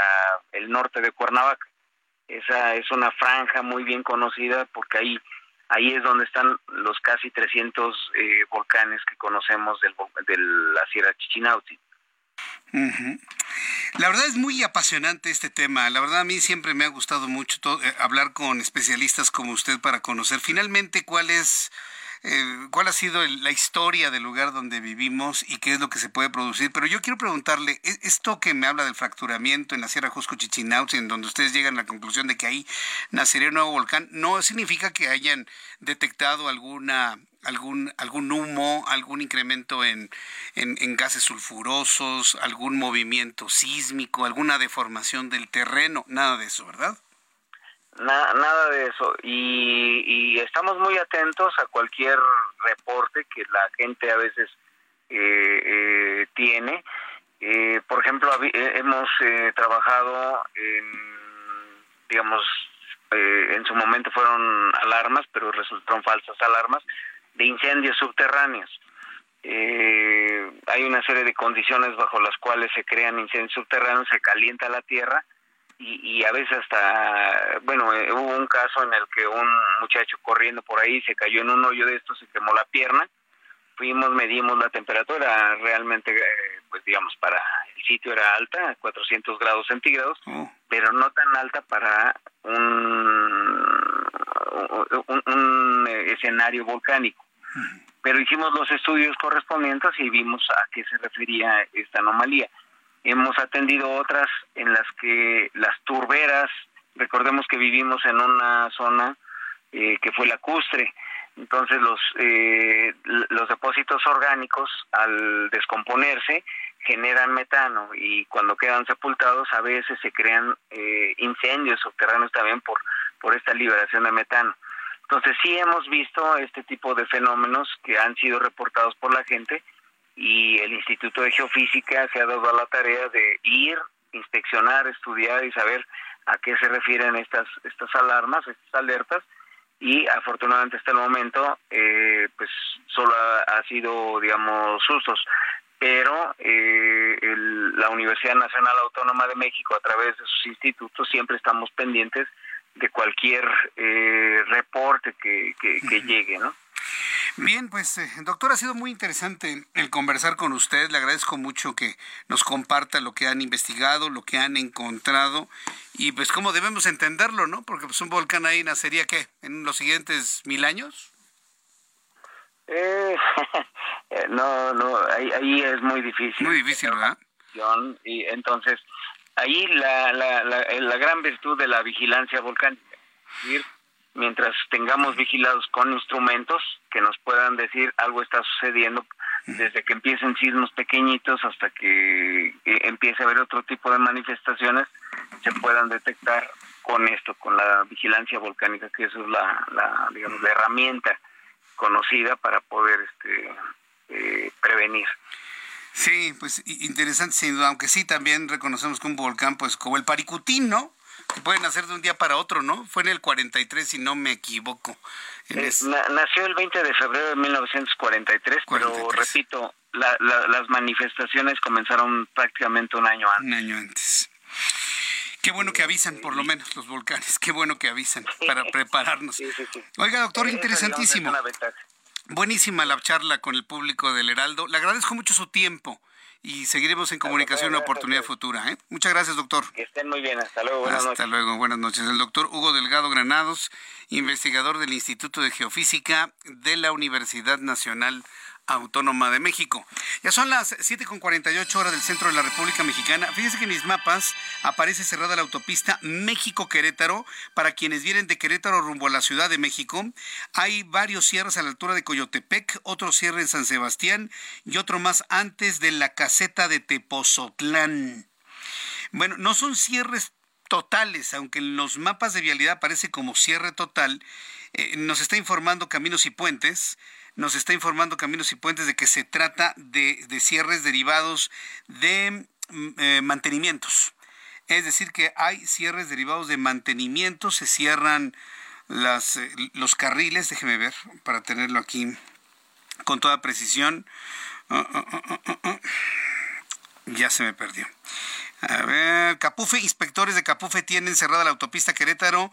el norte de Cuernavaca. Esa es una franja muy bien conocida porque ahí ahí es donde están los casi 300 eh, volcanes que conocemos del, de la Sierra Chichinauti. La verdad es muy apasionante este tema. La verdad a mí siempre me ha gustado mucho hablar con especialistas como usted para conocer finalmente cuál es eh, cuál ha sido la historia del lugar donde vivimos y qué es lo que se puede producir. Pero yo quiero preguntarle, e, esto que me habla del fracturamiento en la Sierra Jusco Chichinautzin, en donde ustedes llegan a la conclusión de que ahí nacería un nuevo volcán, no significa que hayan detectado alguna algún algún humo, algún incremento en, en, gases sulfurosos, algún movimiento sísmico, alguna deformación del terreno, nada de eso, ¿verdad? Nada de eso. Y, estamos muy atentos a cualquier reporte que la gente a veces eh, eh, tiene. Eh, por ejemplo, hemos trabajado en, digamos, en su momento fueron alarmas, pero resultaron falsas alarmas, de incendios subterráneos. hay una serie de condiciones bajo las cuales se crean incendios subterráneos, se calienta la tierra y, a veces hasta, bueno, eh, hubo un caso en el que un muchacho corriendo por ahí se cayó en un hoyo de estos, se quemó la pierna, fuimos, medimos la temperatura, realmente, eh, pues digamos, para el sitio era alta, 400 grados centígrados, oh. pero no tan alta para un, un, eh, escenario volcánico. Pero hicimos los estudios correspondientes y vimos a qué se refería esta anomalía. Hemos atendido otras en las que las turberas, recordemos que vivimos en una zona eh, que fue lacustre. Entonces los, eh, los depósitos orgánicos al descomponerse generan metano y cuando quedan sepultados a veces se crean eh, incendios subterráneos también por, por esta liberación de metano. Entonces sí hemos visto este tipo de fenómenos que han sido reportados por la gente y el Instituto de Geofísica se ha dado a la tarea de ir, inspeccionar, estudiar y saber a qué se refieren estas, estas alarmas, estas alertas. Y afortunadamente hasta el momento eh, pues solo ha, sido digamos sustos. Pero eh, la Universidad Nacional Autónoma de México a través de sus institutos siempre estamos pendientes de cualquier eh, reporte que, que, llegue no Bien, pues eh, doctor, ha sido muy interesante el conversar con usted. Le agradezco mucho que nos comparta lo que han investigado, lo que han encontrado y pues cómo debemos entenderlo, ¿no? Porque pues un volcán ahí nacería, ¿qué? ¿En los siguientes mil años? Eh, no, no, ahí, es muy difícil. Muy difícil, ¿verdad? Y entonces, ahí la, la, la, la gran virtud de la vigilancia volcánica mientras tengamos vigilados con instrumentos que nos puedan decir algo está sucediendo desde que empiecen sismos pequeñitos hasta que empiece a haber otro tipo de manifestaciones se puedan detectar con esto, con la vigilancia volcánica, que eso es la, digamos, la herramienta conocida para poder este, eh, prevenir. Sí, pues interesante sin duda, aunque sí también reconocemos que un volcán, pues como el Paricutín, ¿no? Que pueden hacer de un día para otro, ¿no? Fue en el 43, si no me equivoco. Eh, nació el 20 de febrero de 1943, pero repito, las manifestaciones comenzaron prácticamente un año antes. Un año antes. Qué bueno que avisan, por lo menos, los volcanes. Qué bueno que avisan para prepararnos. Oiga, doctor, interesantísimo. Buenísima la charla con el público del Heraldo. Le agradezco mucho su tiempo y seguiremos en comunicación en una oportunidad futura. ¿eh? Muchas gracias, doctor. Que estén muy bien. Hasta luego. Buenas Hasta luego. Buenas noches. El doctor Hugo Delgado Granados, investigador del Instituto de Geofísica de la Universidad Nacional Autónoma de México. Ya son las 7.48 horas del centro de la República Mexicana. Fíjense que en mis mapas aparece cerrada la autopista México-Querétaro. Para quienes vienen de Querétaro rumbo a la Ciudad de México, hay varios cierres a la altura de Coyotepec, otro cierre en San Sebastián y otro más antes de la caseta de Tepozotlán. Bueno, no son cierres totales, aunque en los mapas de vialidad aparece como cierre total. Eh, nos está informando Caminos y Puentes nos está informando Caminos y Puentes de que se trata de, cierres derivados de mm, eh, mantenimientos. Es decir, que hay cierres derivados de mantenimiento, se cierran las, eh, los carriles, déjeme ver, para tenerlo aquí con toda precisión. Ah, ah, ah, ya se me perdió. A ver, Capufe, inspectores de Capufe tienen cerrada la autopista Querétaro,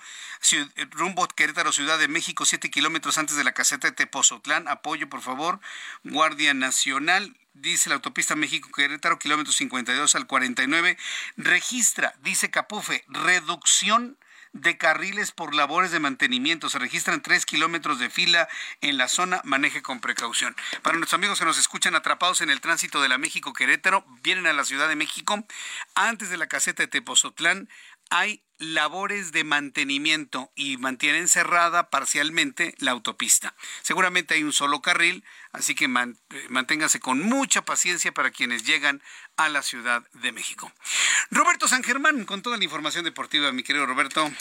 rumbo Querétaro, Ciudad de México, siete kilómetros antes de la caseta de Tepozotlán. Apoyo, por favor. Guardia Nacional, dice la autopista México-Querétaro, kilómetro 52 al 49. Registra, dice Capufe, reducción de carriles por labores de mantenimiento. Se registran tres kilómetros de fila en la zona. Maneje con precaución. Para nuestros amigos que nos escuchan atrapados en el tránsito de la México-Querétaro, vienen a la Ciudad de México. Antes de la caseta de Tepozotlán hay labores de mantenimiento y mantienen cerrada parcialmente la autopista. Seguramente hay un solo carril, así que eh, manténgase con mucha paciencia para quienes llegan a la Ciudad de México. Roberto San Germán, con toda la información deportiva, mi querido Roberto.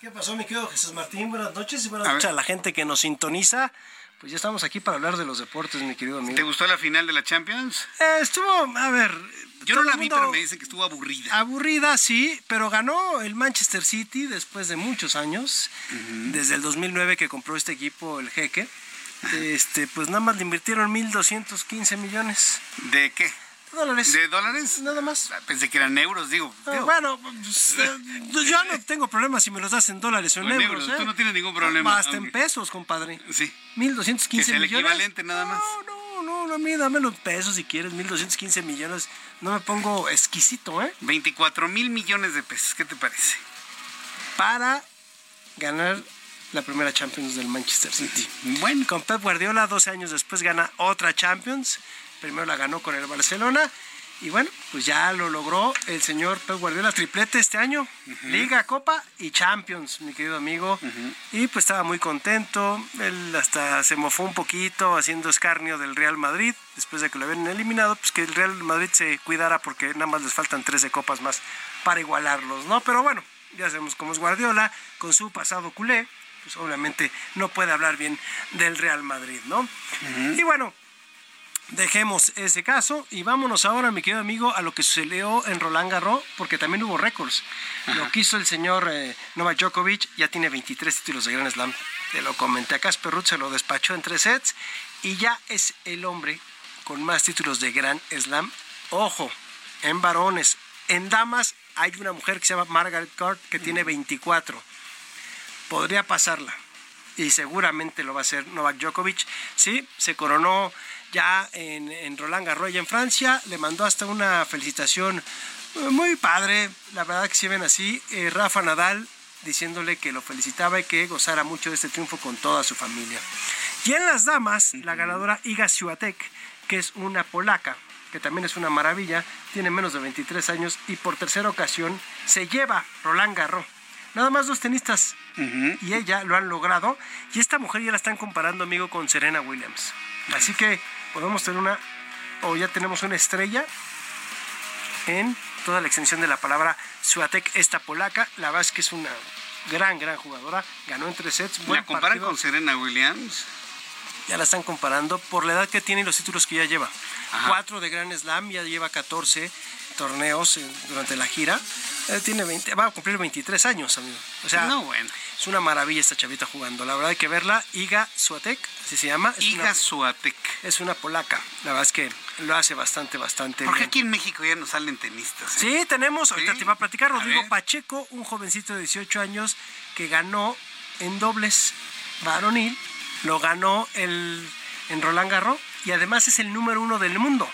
¿Qué pasó, mi querido Jesús Martín? Buenas noches y buenas noches a la gente que nos sintoniza. Pues ya estamos aquí para hablar de los deportes, mi querido amigo. ¿Te gustó la final de la Champions? Eh, estuvo, a ver. Yo no la vi, pero me dicen que estuvo aburrida. Aburrida, sí, pero ganó el Manchester City después de muchos años, desde el 2009 que compró este equipo, el Jeque. Este, pues nada más le invirtieron 1.215 millones. ¿De qué? Dólares. ¿De dólares? Nada más. Ah, pensé que eran euros, digo. Ah, bueno, pues, eh, yo no tengo problema si me los das en dólares o en, euros. Tú ¿eh? no tienes ningún problema. Hasta en pesos, compadre. Sí. 1215 que es el equivalente nada más. No, no, no, a mí dame los pesos si quieres, 1215 millones. No me pongo exquisito, ¿eh? 24 mil millones de pesos, ¿qué te parece? Para ganar la primera Champions del Manchester City. Bueno. Con Pep Guardiola, 12 años después gana otra Champions primero la ganó con el Barcelona Y bueno, pues ya lo logró el señor Pep Guardiola, triplete este año, Liga, Copa y Champions, mi querido amigo. Y pues estaba muy contento, él hasta se mofó un poquito haciendo escarnio del Real Madrid, después de que lo habían eliminado, pues que el Real Madrid se cuidara porque nada más les faltan 13 copas más para igualarlos, ¿no? Pero bueno, ya sabemos cómo es Guardiola, con su pasado culé, pues obviamente no puede hablar bien del Real Madrid, ¿no? Y bueno, dejemos ese caso y vámonos ahora, mi querido amigo, a lo que sucedió en Roland Garros, porque también hubo récords. Lo que hizo el señor eh, Novak Djokovic, ya tiene 23 títulos de Grand Slam. Te lo comenté a Casper Ruth, se lo despachó en tres sets y ya es el hombre con más títulos de Grand Slam. Ojo, en varones, en damas hay una mujer que se llama Margaret Court que tiene 24. Podría pasarla y seguramente lo va a hacer Novak Djokovic. Sí, se coronó ya en, en Roland Garros en Francia, le mandó hasta una felicitación eh, muy padre, la verdad que se ven así, eh, Rafa Nadal diciéndole que lo felicitaba y que gozara mucho de este triunfo con toda su familia. Y en las damas, la ganadora Iga Swiatek, que es una polaca, que también es una maravilla, tiene menos de 23 años y por tercera ocasión se lleva Roland Garros. Nada más dos tenistas y ella lo han logrado y esta mujer ya la están comparando, amigo, con Serena Williams. Así que podemos tener una, o ya tenemos una estrella en toda la extensión de la palabra Suatek, esta polaca. La verdad es que es una gran, gran jugadora. Ganó en tres sets. ¿La comparan con Serena Williams? Ya la están comparando por la edad que tiene y los títulos que ya lleva. Cuatro de Grand Slam, ya lleva 14 torneos durante la gira. Eh, tiene 20, va a cumplir 23 años, amigo. O sea, no, bueno. es una maravilla esta chavita jugando. La verdad hay que verla. Iga Swiatek, así se llama. Es Iga una. Es una polaca. La verdad es que lo hace bastante, bastante Porque bien. aquí en México ya no salen tenistas. ¿eh? Sí, tenemos, ahorita Sí. te iba a platicar, Rodrigo. Pacheco, un jovencito de 18 años que ganó en dobles varonil, lo ganó el, en Roland Garros y además es el número uno del mundo.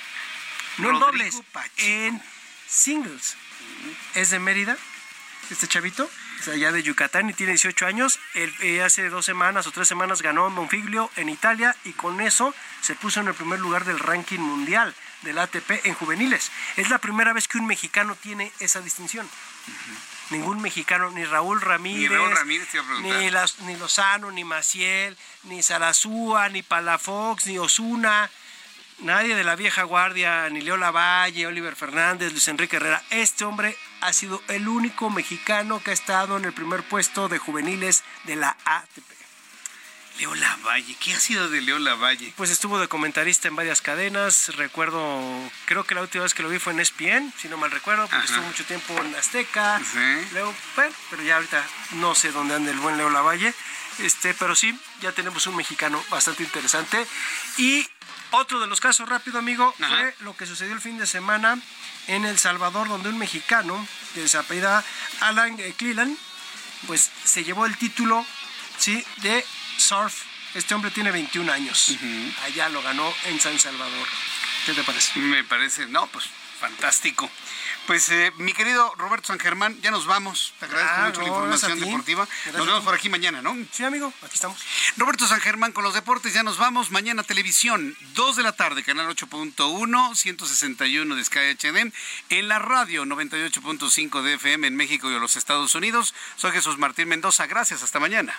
No en dobles, en singles. Es de Mérida, este chavito, es allá de Yucatán y tiene 18 años. Él, eh, hace dos semanas o tres semanas ganó en Monfiglio en Italia y con eso se puso en el primer lugar del ranking mundial del ATP en juveniles. Es la primera vez que un mexicano tiene esa distinción. Ningún mexicano, ni Raúl Ramírez, Ni Raúl Ramírez te ni, las- ni Lozano, ni Maciel, ni Sarazúa, ni Palafox, ni Osuna, nadie de la vieja guardia, ni Leo Lavalle, Oliver Fernández, Luis Enrique Herrera. Este hombre ha sido el único mexicano que ha estado en el primer puesto de juveniles de la ATP. Leo Lavalle, ¿qué ha sido de Leo Lavalle? Pues estuvo de comentarista en varias cadenas. Recuerdo, creo que la última vez que lo vi fue en ESPN, si no mal recuerdo, porque Ajá. estuvo mucho tiempo en Azteca. Sí. Leo, bueno, pero ya ahorita no sé dónde anda el buen Leo Lavalle. Este, pero sí, ya tenemos un mexicano bastante interesante. Y otro de los casos rápido, amigo, fue lo que sucedió el fin de semana en El Salvador, donde un mexicano que se apellida Alan eh, Cleland, pues se llevó el título ¿sí? de surf. Este hombre tiene 21 años. Allá lo ganó en San Salvador. ¿Qué te parece? Me parece, no, pues fantástico. Pues eh, mi querido Roberto San Germán, ya nos vamos. Te agradezco Ah, mucho la información deportiva. Gracias Nos vemos por aquí mañana, ¿no? Sí, amigo, aquí estamos. Roberto San Germán con los deportes, ya nos vamos. Mañana televisión, 2 de la tarde, canal 8.1, 161 de Sky HD. En la radio, 98.5 de FM en México y en los Estados Unidos. Soy Jesús Martín Mendoza. Gracias, hasta mañana.